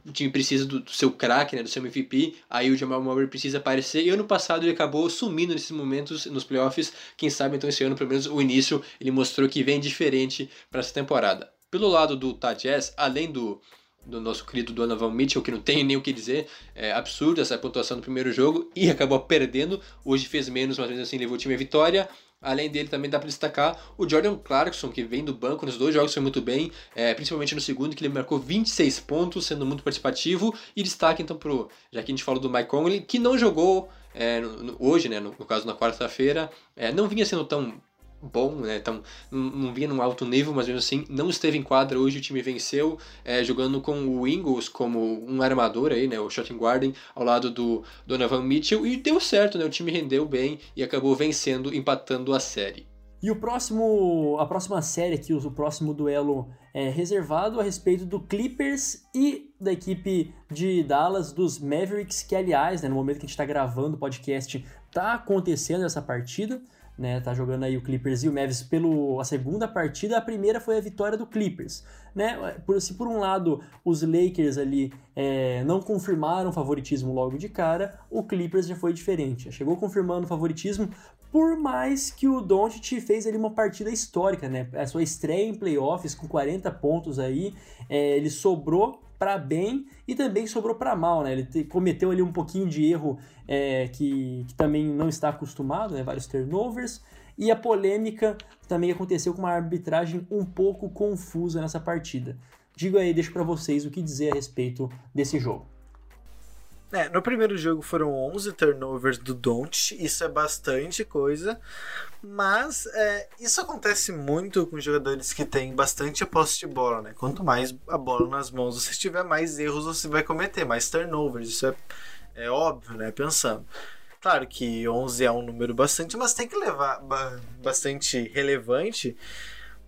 o time precisa do, do seu craque, né, do seu MVP, aí o Jamal Murray precisa aparecer, e ano passado ele acabou sumindo nesses momentos nos playoffs, quem sabe então esse ano, pelo menos o início, ele mostrou que vem diferente para essa temporada. Pelo lado do Jazz, além do, do nosso querido Donovan Mitchell, que não tem nem o que dizer, é absurdo essa pontuação no primeiro jogo, e acabou perdendo, hoje fez menos, mas mesmo assim levou o time à vitória, Além dele, também dá para destacar o Jordan Clarkson, que vem do banco nos dois jogos, foi muito bem, é, principalmente no segundo, que ele marcou 26 pontos, sendo muito participativo. E destaque, então, pro, já que a gente falou do Mike Conley, que não jogou é, no, hoje, né, no, no, caso na quarta-feira, é, não vinha sendo tão bom, né? Então, não vinha num alto nível, mas mesmo assim não esteve em quadra. Hoje o time venceu, é, jogando com o Ingles como um armador aí, né? O shooting guarding ao lado do Donovan Mitchell e deu certo, né? O time rendeu bem e acabou vencendo, empatando a série. E o próximo, a próxima série aqui, o próximo duelo é reservado a respeito do Clippers e da equipe de Dallas, dos Mavericks, que aliás, né, no momento que a gente está gravando o podcast, tá acontecendo essa partida né? Tá jogando aí o Clippers e o Mavis pelo a segunda partida, a primeira foi a vitória do Clippers, né? Por, se por um lado os Lakers ali é, não confirmaram favoritismo logo de cara, o Clippers já foi diferente. Chegou confirmando favoritismo, por mais que o Doncic fez ali uma partida histórica, né? A sua estreia em playoffs com 40 pontos aí, é, ele sobrou para bem e também sobrou para mal, né? Ele te, cometeu ali um pouquinho de erro é, que, que, também não está acostumado, né? Vários turnovers. E a polêmica também aconteceu com uma arbitragem um pouco confusa nessa partida. Digo aí, deixo para vocês o que dizer a respeito desse jogo. É, no primeiro jogo foram 11 turnovers do Don't, isso é bastante coisa, mas é, isso acontece muito com jogadores que têm bastante posse de bola, né? Quanto mais a bola nas mãos você tiver, mais erros você vai cometer, mais turnovers, isso é, é óbvio, né? Pensando. Claro que 11 é um número bastante, mas tem que levar bastante relevante,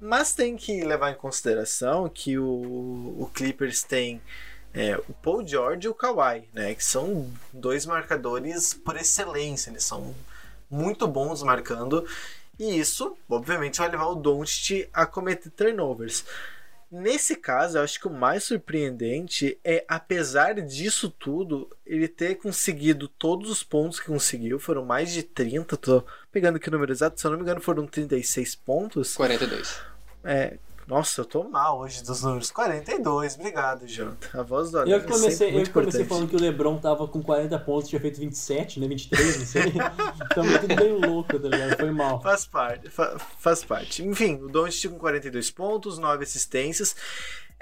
mas tem que levar em consideração que o, o Clippers tem é, o Paul George e o Kawhi, né? Que são dois marcadores por excelência, eles são muito bons marcando. E isso, obviamente, vai levar o Doncic a cometer turnovers. Nesse caso, eu acho que o mais surpreendente é, apesar disso tudo, ele ter conseguido todos os pontos que conseguiu, foram mais de 30, tô pegando aqui o número exato, se eu não me engano, foram 36 pontos. 42. É, nossa, eu tô mal hoje dos números. 42, obrigado, Janta. A voz do Eu comecei, eu comecei falando que o Lebron tava com 40 pontos, tinha feito 27, né? 23, não sei. então tudo bem louco, tá ligado? Foi mal. Faz parte, fa faz parte. Enfim, o Doncic com 42 pontos, 9 assistências.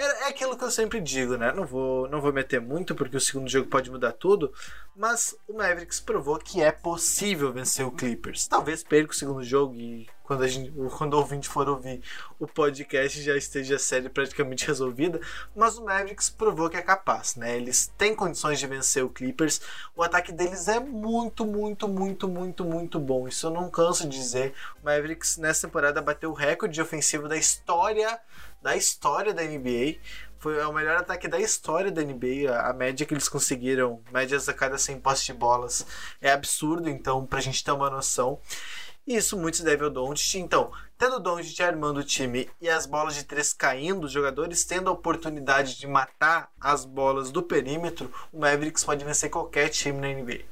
É, é aquilo que eu sempre digo, né? Não vou, não vou meter muito porque o segundo jogo pode mudar tudo, mas o Mavericks provou que é possível vencer o Clippers. Talvez perca o segundo jogo e quando, a gente, quando o ouvinte for ouvir o podcast já esteja a série praticamente resolvida, mas o Mavericks provou que é capaz, né? Eles têm condições de vencer o Clippers. O ataque deles é muito, muito, muito, muito, muito bom. Isso eu não canso de dizer. O Mavericks nessa temporada bateu o recorde ofensivo da história da história da NBA. Foi o melhor ataque da história da NBA. A média que eles conseguiram, médias a cada 100 postes de bolas, é absurdo. Então, pra gente ter uma noção. E isso muito se deve ao Doncic. Então, tendo o Doncic armando o time e as bolas de três caindo, os jogadores tendo a oportunidade de matar as bolas do perímetro, o Mavericks pode vencer qualquer time na NBA.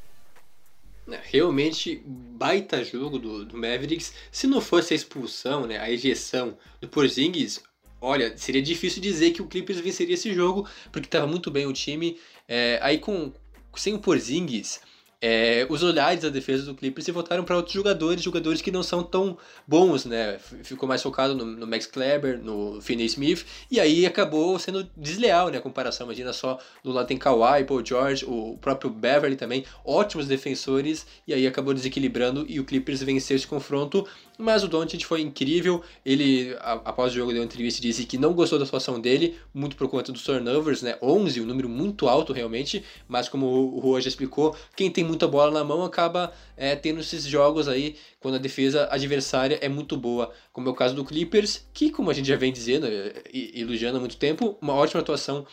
É, Realmente baita jogo do, do Mavericks. Se não fosse a expulsão, né, a ejeção do Porzingis, olha, seria difícil dizer que o Clippers venceria esse jogo, porque estava muito bem o time. É, aí com sem o Porzingis, é, os olhares da defesa do Clippers se voltaram para outros jogadores, jogadores que não são tão bons, né? Ficou mais focado no, no Max Kleber, no Finney Smith, e aí acabou sendo desleal, né? A comparação, imagina só, do lado tem Kawhi, Paul George, o próprio Beverly também, ótimos defensores, e aí acabou desequilibrando e o Clippers venceu esse confronto. Mas o Doncic foi incrível. Ele, após o jogo, deu uma entrevista e disse que não gostou da situação dele, muito por conta dos turnovers, né? 11, um número muito alto realmente. Mas como o Rua já explicou, quem tem muita bola na mão acaba é, tendo esses jogos aí quando a defesa adversária é muito boa. Como é o caso do Clippers, que, como a gente já vem dizendo é, e elogiando há muito tempo, uma ótima atuação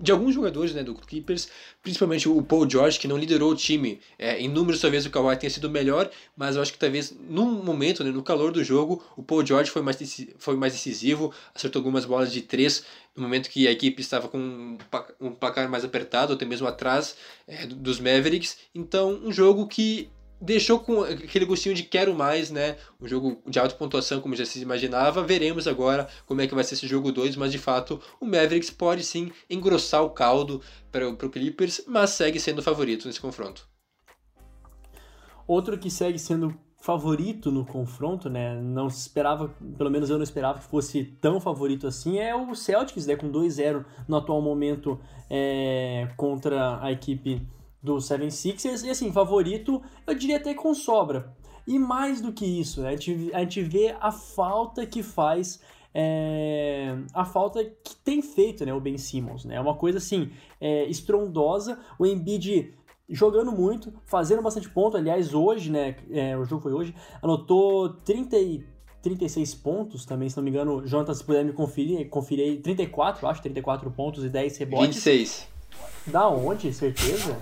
de alguns jogadores né, do Clippers, principalmente o Paul George, que não liderou o time. É, em números, talvez o Kawhi tenha sido melhor, mas eu acho que talvez num momento, né, no calor do jogo, o Paul George foi mais, foi mais decisivo, acertou algumas bolas de três, no momento que a equipe estava com um placar mais apertado, até mesmo atrás é, do- dos Mavericks. Então, um jogo que deixou com aquele gostinho de quero mais, né? Um jogo de alta pontuação, como já se imaginava. Veremos agora como é que vai ser esse jogo 2, mas de fato o Mavericks pode sim engrossar o caldo para o Clippers, mas segue sendo favorito nesse confronto. Outro que segue sendo favorito no confronto, né? Não se esperava, pelo menos eu não esperava que fosse tão favorito assim, é o Celtics, né? Com 2-0 no atual momento é, contra a equipe do 76ers. E assim, favorito, eu diria até com sobra. E mais do que isso, né? a, gente, a gente vê a falta que faz. é, a falta que tem feito né, o Ben Simmons. né? É uma coisa assim, é, estrondosa. O Embiid jogando muito, fazendo bastante ponto. Aliás, hoje, né? é, o jogo foi hoje, anotou 30 e 36 pontos também, se não me engano. Jonathan, se puder me conferir, conferei 34, eu acho, 34 pontos e 10 rebotes. 26. Da onde? Certeza?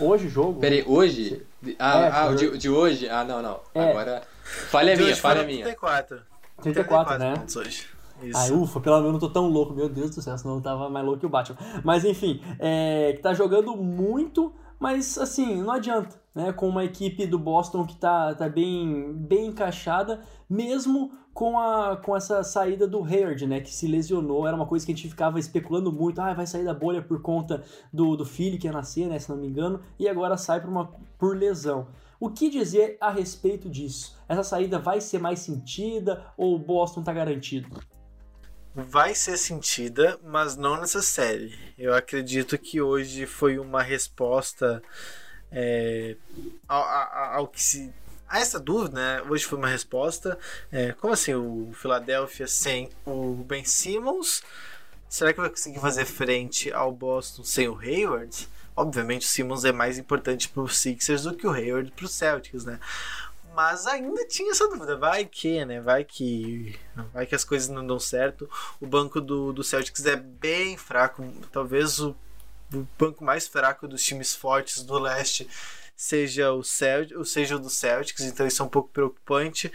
Hoje o jogo? Peraí, hoje? Ah, É, ah, de, de hoje? Ah, não, não. É. Agora. Falha minha, falha minha. 34. 34, né? pontos hoje. Isso. Ai, ufa, pelo menos eu não tô tão louco, meu Deus do céu, senão eu tava mais louco que o Batman. Mas enfim, é, que tá jogando muito, mas assim, não adianta, né? Com uma equipe do Boston que tá, tá bem, bem encaixada, mesmo com, a, com essa saída do Hayward, né? Que se lesionou, era uma coisa que a gente ficava especulando muito, ah, vai sair da bolha por conta do, do filho que ia nascer, né? Se não me engano, e agora sai por, uma, por lesão. O que dizer a respeito disso? Essa saída vai ser mais sentida ou o Boston tá garantido? vai ser sentida, mas não nessa série. Eu acredito que hoje foi uma resposta é, ao, ao- ao que se. A essa dúvida, né? Hoje foi uma resposta. É, como assim, o Philadelphia sem o Ben Simmons? Será que vai conseguir fazer frente ao Boston sem o Hayward? Obviamente o Simmons é mais importante para os Sixers do que o Hayward para os Celtics, né? Mas ainda tinha essa dúvida, vai que, né? Vai que. Vai que as coisas não dão certo. O banco do, do Celtics é bem fraco. Talvez o, o banco mais fraco dos times fortes do leste seja o, Celt, ou seja o do Celtics, então isso é um pouco preocupante.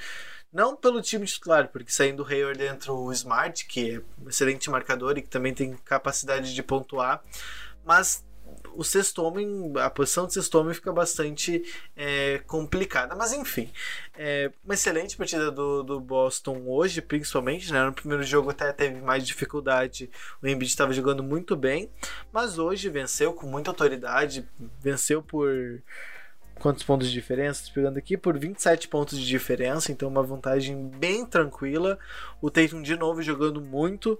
Não pelo time titular, porque saindo o Hayward entra o Smart, que é um excelente marcador e que também tem capacidade de pontuar, mas o sexto homem, a posição de sexto homem fica bastante é, complicada. Mas enfim, é, uma excelente partida do, do Boston hoje, principalmente. Né? No primeiro jogo até teve mais dificuldade, o Embiid estava jogando muito bem, mas hoje venceu com muita autoridade, venceu por quantos pontos de diferença? Tô pegando aqui por 27 pontos de diferença, então uma vantagem bem tranquila. O Tatum de novo jogando muito.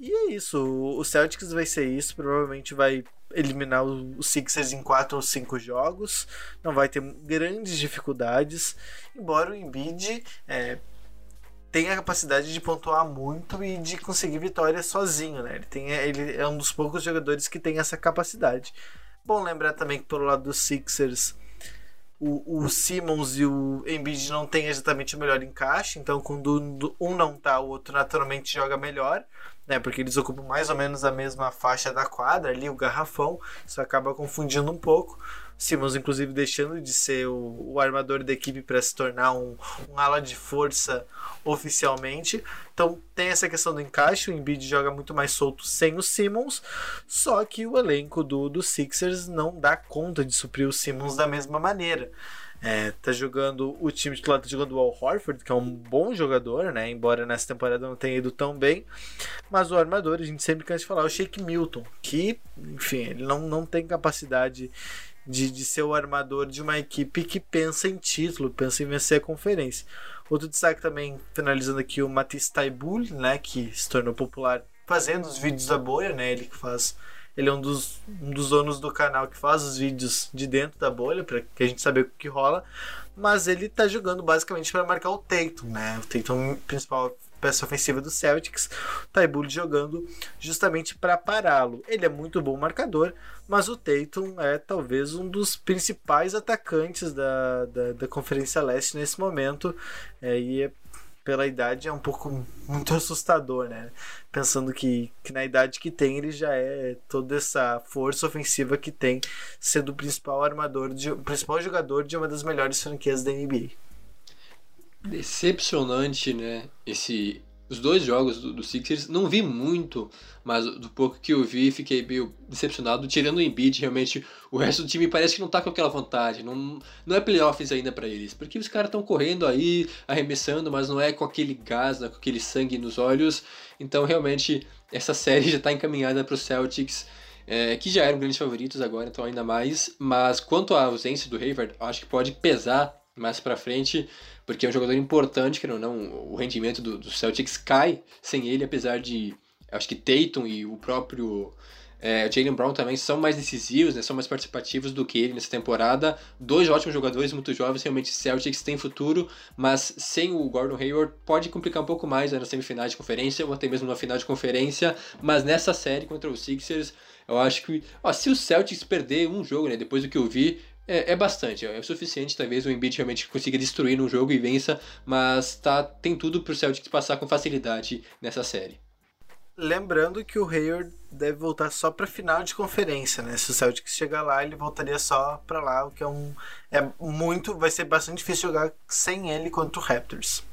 E é isso, o Celtics vai ser isso, provavelmente vai eliminar os Sixers em 4 ou 5 jogos, não vai ter grandes dificuldades, embora o Embiid é, tenha a capacidade de pontuar muito e de conseguir vitória sozinho, né? Ele, tem, ele é um dos poucos jogadores que tem essa capacidade. Bom lembrar também que pelo lado dos Sixers o, o Simmons e o Embiid não têm exatamente o melhor encaixe, então quando um não tá, o outro naturalmente joga melhor, né? Porque eles ocupam mais ou menos a mesma faixa da quadra, ali o garrafão, isso acaba confundindo um pouco. Simmons, inclusive, deixando de ser o, o armador da equipe para se tornar um, um ala de força oficialmente. Então tem essa questão do encaixe, o Embiid joga muito mais solto sem o Simmons, só que o elenco do, do Sixers não dá conta de suprir o Simmons da mesma maneira. É, tá jogando o time titular tá jogando o Al Horford, que é um bom jogador, né? Embora nessa temporada não tenha ido tão bem. Mas o armador, a gente sempre cansa de falar, o Shake Milton, que, enfim, ele não, não tem capacidade de, de ser o armador de uma equipe que pensa em título, pensa em vencer a conferência. Outro destaque também, finalizando aqui, o Matisse Taibul, né? Que se tornou popular fazendo os vídeos da bolha, né? Ele que faz ele é um dos, um dos donos do canal que faz os vídeos de dentro da bolha, para que a gente saber o que rola. Mas ele tá jogando basicamente para marcar o Tatum, né? O Tatum, principal peça ofensiva do Celtics, Taibul jogando justamente para pará-lo. Ele é muito bom marcador, mas o Tatum é talvez um dos principais atacantes da, da, da Conferência Leste nesse momento. É, e é pela idade é um pouco muito assustador, né? Pensando que, que na idade que tem ele já é toda essa força ofensiva que tem, sendo o principal armador, de, o principal jogador de uma das melhores franquias da NBA. Decepcionante, né? Esse os dois jogos do, do, Sixers, não vi muito, mas do pouco que eu vi, fiquei meio decepcionado. Tirando o Embiid, realmente, o resto do time parece que não tá com aquela vontade. Não, não é playoffs ainda para eles. Porque os caras estão correndo aí, arremessando, mas não é com aquele gás, né, com aquele sangue nos olhos. Então, realmente, essa série já tá encaminhada para os Celtics. É, que já eram grandes favoritos agora, então ainda mais. Mas quanto à ausência do Hayward, acho que pode pesar mais para frente porque é um jogador importante, que não, não o rendimento do, do, Celtics cai sem ele, apesar de acho que Tatum e o próprio é, Jalen Brown também são mais decisivos, né, são mais participativos do que ele nessa temporada. Dois ótimos jogadores, muito jovens, realmente Celtics tem futuro, mas sem o Gordon Hayward pode complicar um pouco mais né, nas semifinais de conferência ou até mesmo na final de conferência. Mas nessa série contra os Sixers, eu acho que ó, se o Celtics perder um jogo, né, depois do que eu vi, é, é, bastante, é o suficiente, talvez o Embiid realmente consiga destruir no jogo e vença, mas tá, tem tudo pro Celtics passar com facilidade nessa série. Lembrando que o Hayward deve voltar só para final de conferência, né? Se o Celtics chegar lá, ele voltaria só para lá, o que é um é muito, vai ser bastante difícil jogar sem ele contra o Raptors.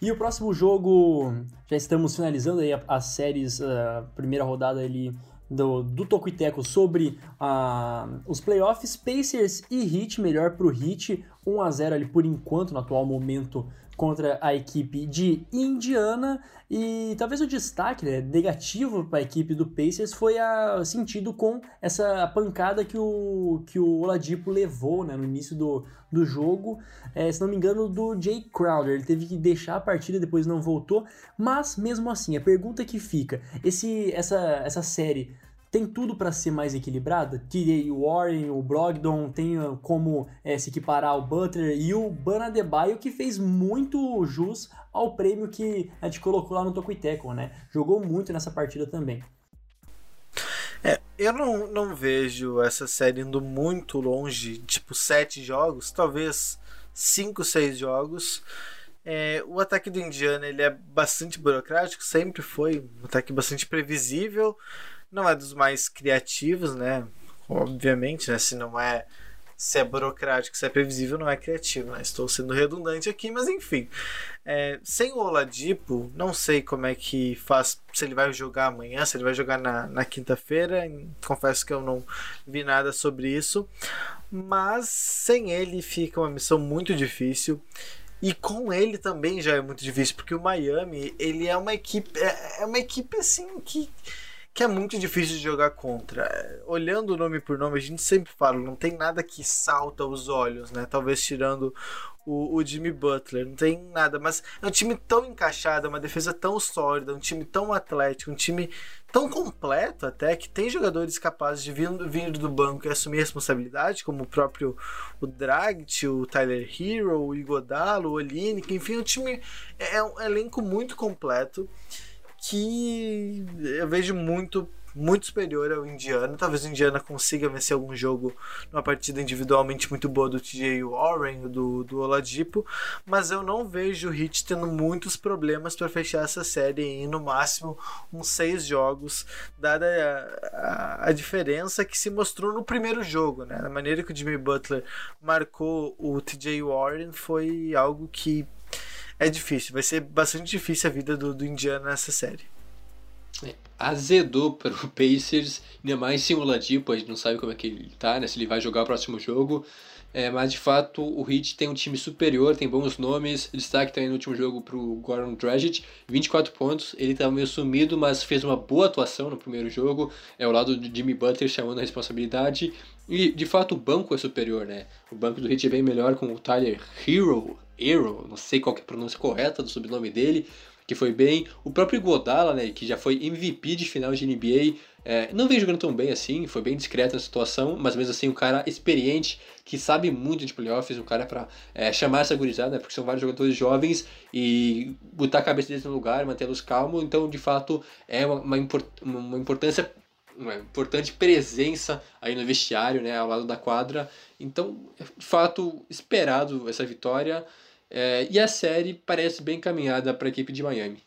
E o próximo jogo, já estamos finalizando aí as séries, a primeira rodada ali do, do Tocuiteco sobre uh, os playoffs. Pacers e Heat, melhor para o Heat, 1 a 0 ali por enquanto, no atual momento, contra a equipe de Indiana. E talvez o destaque né, negativo para a equipe do Pacers foi a sentido com essa pancada que o, que o Oladipo levou né, no início do, do jogo. É, se não me engano, do Jay Crowder. Ele teve que deixar a partida, depois não voltou. Mas mesmo assim, a pergunta que fica: esse, essa, essa série tem tudo para ser mais equilibrada. Tirei o Warren, o Brogdon, tem ah, como é, se equiparar ao Butler e o Banadebaio, que fez muito jus ao prêmio que a gente colocou lá no Tocuiteco, né? Jogou muito nessa partida também. É, eu não, não vejo essa série indo muito longe, tipo sete jogos, talvez cinco, seis jogos. É, o ataque do Indiana ele é bastante burocrático, sempre foi um ataque bastante previsível não é dos mais criativos, né? Obviamente, né? Se não é se é burocrático, se é previsível, não é criativo, né? Estou sendo redundante aqui, mas enfim. É, sem o Oladipo, não sei como é que faz, se ele vai jogar amanhã, se ele vai jogar na, na quinta-feira. Confesso que eu não vi nada sobre isso. Mas sem ele fica uma missão muito difícil. E com ele também já é muito difícil, porque o Miami, ele é uma equipe. É, é uma equipe assim que que é muito difícil de jogar contra. Olhando nome por nome, a gente sempre fala, não tem nada que salta os olhos, né? Talvez tirando o, o Jimmy Butler, não tem nada, mas é um time tão encaixado, uma defesa tão sólida, um time tão atlético, um time tão completo até que tem jogadores capazes de vir, vir do banco e assumir responsabilidade, como o próprio o Dragic, o Tyler Hero, o Igodalo, o Olinick, enfim, o time é um elenco muito completo que eu vejo muito muito superior ao Indiana. Talvez o Indiana consiga vencer algum jogo numa partida individualmente muito boa do TJ Warren, do, do Oladipo, mas eu não vejo o Heat tendo muitos problemas para fechar essa série em no máximo uns seis jogos, dada a, a, a, diferença que se mostrou no primeiro jogo, né? A maneira que o Jimmy Butler marcou o TJ Warren foi algo que é difícil, vai ser bastante difícil a vida do, do Indiana nessa série. É, azedou para o Pacers, ainda mais sem o Oladipo, a gente não sabe como é que ele tá, né, se ele vai jogar o próximo jogo. É, mas de fato o Heat tem um time superior, tem bons nomes. Destaque também no último jogo para o Goran Dragic, 24 pontos. Ele estava meio sumido, mas fez uma boa atuação no primeiro jogo. É o lado de Jimmy Butler chamando a responsabilidade. E de fato o banco é superior, né? O banco do Heat é bem melhor com o Tyler Hero, Hero, não sei qual é a pronúncia correta do sobrenome dele, que foi bem. O próprio Godala, né, que já foi MVP de final de NBA, é, não vem jogando tão bem assim, foi bem discreto na situação, mas mesmo assim um cara experiente, que sabe muito de playoffs, um cara para é, chamar essa gurizada, né, porque são vários jogadores jovens e botar a cabeça deles no lugar, mantê-los calmos, então de fato é uma, uma, import, uma importância uma importante presença aí no vestiário, né, ao lado da quadra. Então, de fato, esperado essa vitória. É, e a série parece bem encaminhada para a equipe de Miami.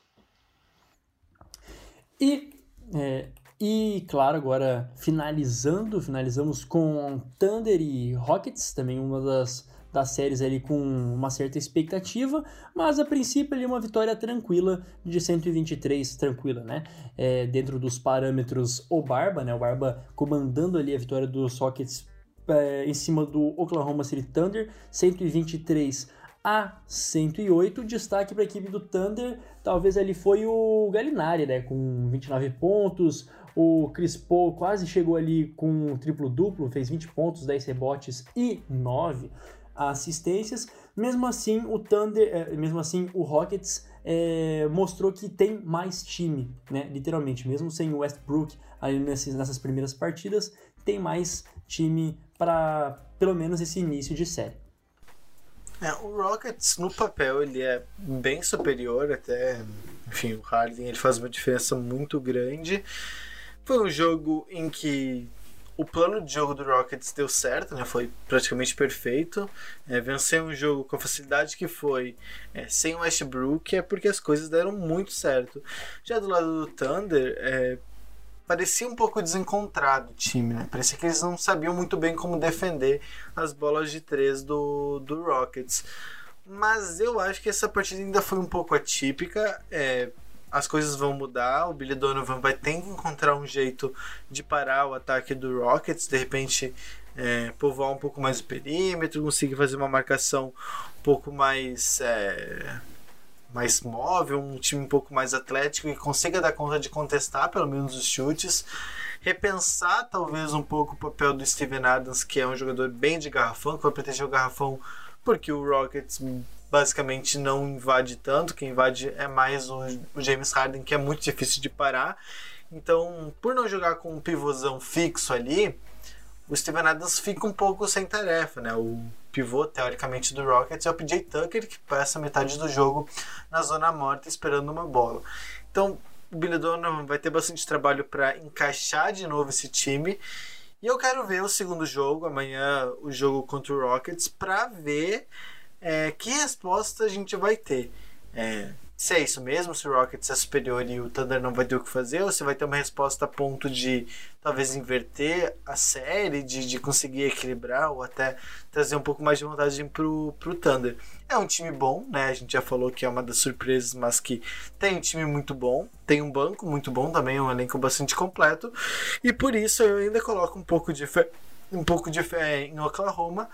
E, é, e claro, agora finalizando, finalizamos com Thunder e Rockets, também uma das, das séries ali com uma certa expectativa, mas a princípio ali uma vitória tranquila de 123, tranquila, né? É, dentro dos parâmetros o Barba, né? O Barba comandando ali a vitória dos Rockets é, em cima do Oklahoma City Thunder, 123 a 108. Destaque para a equipe do Thunder, talvez ali foi o Galinari, né, com 29 pontos. O Chris Paul quase chegou ali com um triplo-duplo, fez 20 pontos, 10 rebotes e 9 assistências. Mesmo assim, o Thunder, é, mesmo assim, o Rockets é, mostrou que tem mais time, né? Literalmente, mesmo sem o Westbrook ali nessas, nessas primeiras partidas, tem mais time para pelo menos esse início de série. É, o Rockets, no papel, ele é bem superior até. Enfim, o Harden ele faz uma diferença muito grande. Foi um jogo em que o plano de jogo do Rockets deu certo, né? Foi praticamente perfeito. É, vencer um jogo com a facilidade que foi é, sem o Westbrook é porque as coisas deram muito certo. Já do lado do Thunder, é, parecia um pouco desencontrado o time, né? Parecia que eles não sabiam muito bem como defender as bolas de três do, do Rockets. Mas eu acho que essa partida ainda foi um pouco atípica. É, as coisas vão mudar. O Billy Donovan vai ter que encontrar um jeito de parar o ataque do Rockets. De repente, é, povoar um pouco mais o perímetro, conseguir fazer uma marcação um pouco mais. É, mais móvel, um time um pouco mais atlético e consiga dar conta de contestar pelo menos os chutes. Repensar talvez um pouco o papel do Steven Adams, que é um jogador bem de garrafão, que vai proteger o garrafão porque o Rockets basicamente não invade tanto, quem invade é mais o, o James Harden, que é muito difícil de parar. Então, por não jogar com um pivôzão fixo ali, o Steven Adams fica um pouco sem tarefa, né? O pivô, teoricamente, do Rockets é o PJ Tucker, que passa metade do jogo na zona morta esperando uma bola. Então, o Billy Donovan vai ter bastante trabalho para encaixar de novo esse time. E eu quero ver o segundo jogo, amanhã, o jogo contra o Rockets, para ver é, que resposta a gente vai ter. É, se é isso mesmo, se o Rockets é superior e o Thunder não vai ter o que fazer, ou se vai ter uma resposta a ponto de talvez inverter a série, de, de conseguir equilibrar, ou até trazer um pouco mais de vantagem pro, pro Thunder. É um time bom, né? A gente já falou que é uma das surpresas, mas que tem um time muito bom, tem um banco muito bom também, um elenco bastante completo, e por isso eu ainda coloco um pouco de fé, um pouco de fé em Oklahoma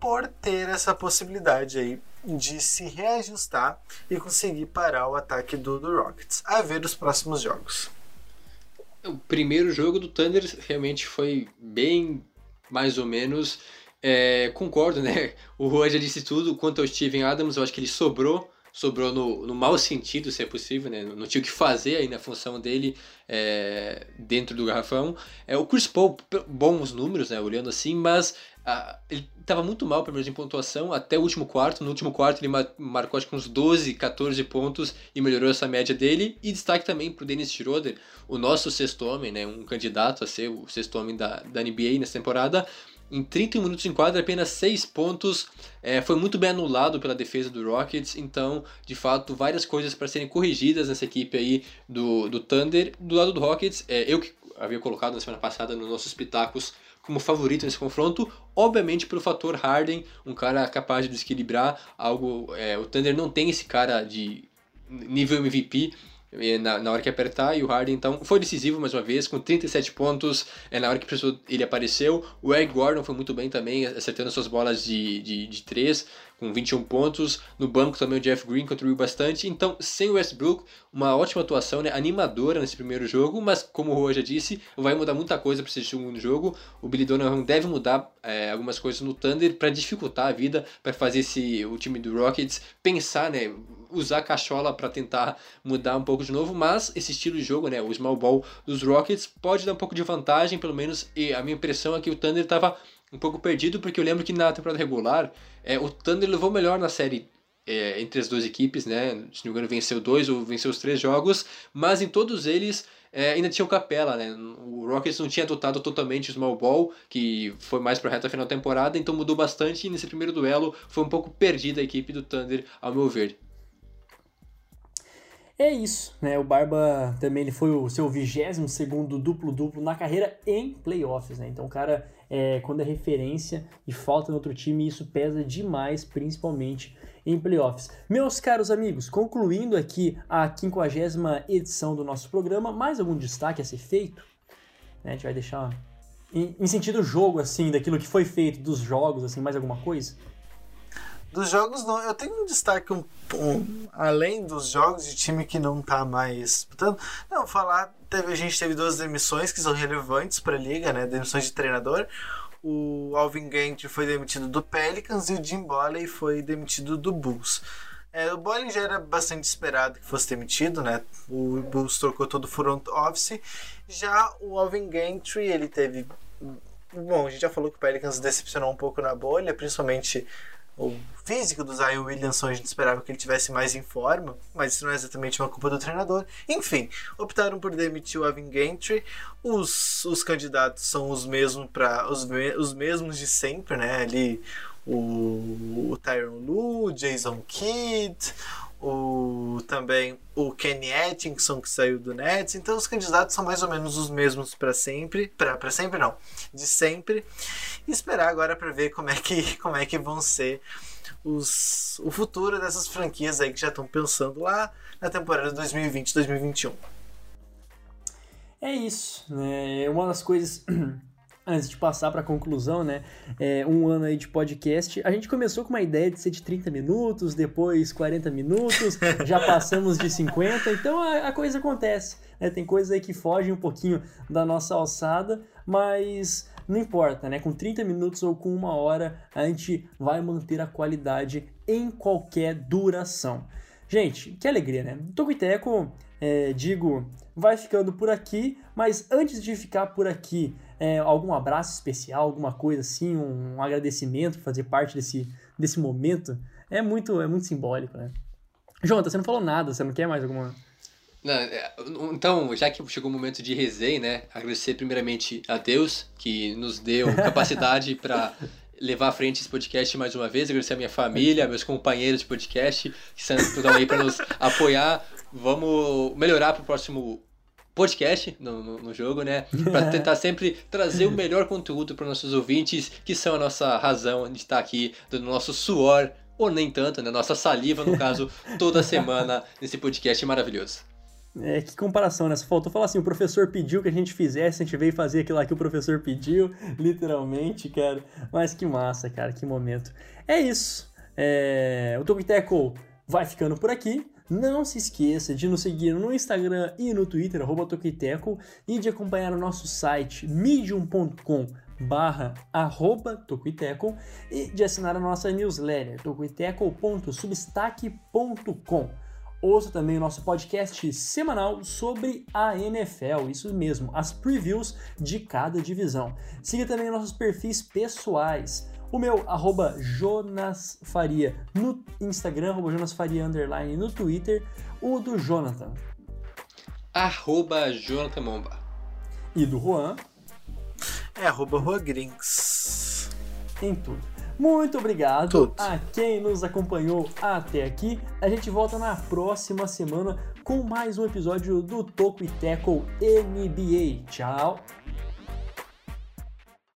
por ter essa possibilidade aí de se reajustar e conseguir parar o ataque do, do Rockets. A ver os próximos jogos. O primeiro jogo do Thunder realmente foi bem mais ou menos. É, concordo, né? O Juan já disse tudo. Quanto ao Steven Adams, eu acho que ele sobrou sobrou no, no mau sentido, se é possível, né? Não tinha o que fazer aí na função dele é, dentro do garrafão. É, o Chris Paul, bons números, né? Olhando assim, mas ah, ele estava muito mal, pelo menos em pontuação, até o último quarto. No último quarto ele marcou acho que uns 12, 14 pontos e melhorou essa média dele. E destaque também para o Dennis Schroeder, o nosso sexto homem, né, um candidato a ser o sexto homem da, da NBA nessa temporada. Em 30 minutos em quadra, apenas 6 pontos. É, foi muito bem anulado pela defesa do Rockets. Então, de fato, várias coisas para serem corrigidas nessa equipe aí do, do Thunder. Do lado do Rockets, é, eu que havia colocado na semana passada nos nossos pitacos como favorito nesse confronto, obviamente pelo fator Harden, um cara capaz de desequilibrar algo. É, o Thunder não tem esse cara de nível MVP na, na hora que apertar, e o Harden então foi decisivo mais uma vez, com 37 pontos, é, na hora que precisou ele apareceu. O Eric Gordon foi muito bem também, acertando suas bolas de, de, de 3 com 21 pontos. No banco também o Jeff Green contribuiu bastante. Então, sem o Westbrook, uma ótima atuação, né? animadora nesse primeiro jogo, mas como o Rua já disse, vai mudar muita coisa para esse segundo jogo. O Billy Donovan deve mudar é, algumas coisas no Thunder para dificultar a vida, para fazer esse, o time do Rockets pensar, né? Usar a cachola para tentar mudar um pouco de novo, mas esse estilo de jogo, né, o small ball dos Rockets pode dar um pouco de vantagem, pelo menos, e a minha impressão é que o Thunder estava um pouco perdido, porque eu lembro que na temporada regular é, o Thunder levou melhor na série é, entre as duas equipes, né? Se não me engano, venceu dois ou venceu os três jogos, mas em todos eles é, ainda tinha o Capela, né? O Rockets não tinha adotado totalmente o small ball, que foi mais para a reta final da temporada, então mudou bastante e nesse primeiro duelo foi um pouco perdida a equipe do Thunder, ao meu ver. É isso, né? O Barba também ele foi o seu 22 segundo duplo-duplo na carreira em playoffs, né? Então o cara, é, quando é referência e falta no outro time, isso pesa demais, principalmente em playoffs. Meus caros amigos, concluindo aqui a 50 edição do nosso programa, mais algum destaque a ser feito? Né? A gente vai deixar em, em sentido jogo, assim, daquilo que foi feito, dos jogos, assim, mais alguma coisa? Dos jogos, não. Eu tenho um destaque um, um, além dos jogos de time que não tá mais disputando. Não, falar. Teve, a gente teve duas demissões que são relevantes para a liga, né? Demissões de treinador. O Alvin Gantry foi demitido do Pelicans e o Jim Bolley foi demitido do Bulls. É, o Bolley já era bastante esperado que fosse demitido, né? O Bulls trocou todo o front office. Já o Alvin Gantry, ele teve. Bom, a gente já falou que o Pelicans decepcionou um pouco na bolha, principalmente o físico do Zion Williamson a gente esperava que ele tivesse mais em forma, mas isso não é exatamente uma culpa do treinador. Enfim, optaram por demitir o Avin Gantry. Os, os candidatos são os mesmos para os, os mesmos de sempre, né? Ali o, o Tyron Lu, Jason Kidd, o também o Kenny Atkinson que saiu do Nets. Então os candidatos são mais ou menos os mesmos para sempre, para sempre não, de sempre. E esperar agora para ver como é que como é que vão ser os, o futuro dessas franquias aí que já estão pensando lá na temporada 2020-2021. É isso, né? Uma das coisas antes de passar para a conclusão, né? É, um ano aí de podcast. A gente começou com uma ideia de ser de 30 minutos, depois 40 minutos, já passamos de 50, então a, a coisa acontece. Né? Tem coisas aí que fogem um pouquinho da nossa alçada, mas não importa, né? Com 30 minutos ou com uma hora, a gente vai manter a qualidade em qualquer duração. Gente, que alegria, né? Tocoiteco, é, digo, vai ficando por aqui, mas antes de ficar por aqui, é, algum abraço especial, alguma coisa assim, um, um agradecimento por fazer parte desse, desse momento, é muito, é muito simbólico, né? Jonathan, você não falou nada, você não quer mais alguma... Não, é, então, já que chegou o momento de resenha, né? Agradecer primeiramente a Deus, que nos deu capacidade para levar à frente esse podcast mais uma vez. Agradecer a minha família, meus companheiros de podcast que estão aí para nos apoiar. Vamos melhorar para o próximo podcast no, no, no jogo, né? Para tentar sempre trazer o melhor conteúdo para nossos ouvintes, que são a nossa razão de estar aqui, do nosso suor, ou nem tanto, né? Nossa saliva, no caso, toda semana nesse podcast maravilhoso. É, que comparação, né? Só faltou falar assim, o professor pediu que a gente fizesse, a gente veio fazer aquilo lá que o professor pediu, literalmente, cara. Mas que massa, cara, que momento. É isso. É... O Tokiteco vai ficando por aqui. Não se esqueça de nos seguir no Instagram e no Twitter, arroba e de acompanhar o nosso site medium.com barra arroba e de assinar a nossa newsletter tocuiteco.substack.com. Ouça também o nosso podcast semanal sobre a NFL, isso mesmo, as previews de cada divisão. Siga também nossos perfis pessoais. O meu, arroba Jonas Faria no Instagram, arroba Jonas Faria underline no Twitter. O do Jonathan. Arroba Jonathan Momba. E do Juan. É arroba Ruagrinks. Em tudo. Muito obrigado Tudo. a quem nos acompanhou até aqui. A gente volta na próxima semana com mais um episódio do Toco e Tackle NBA. Tchau!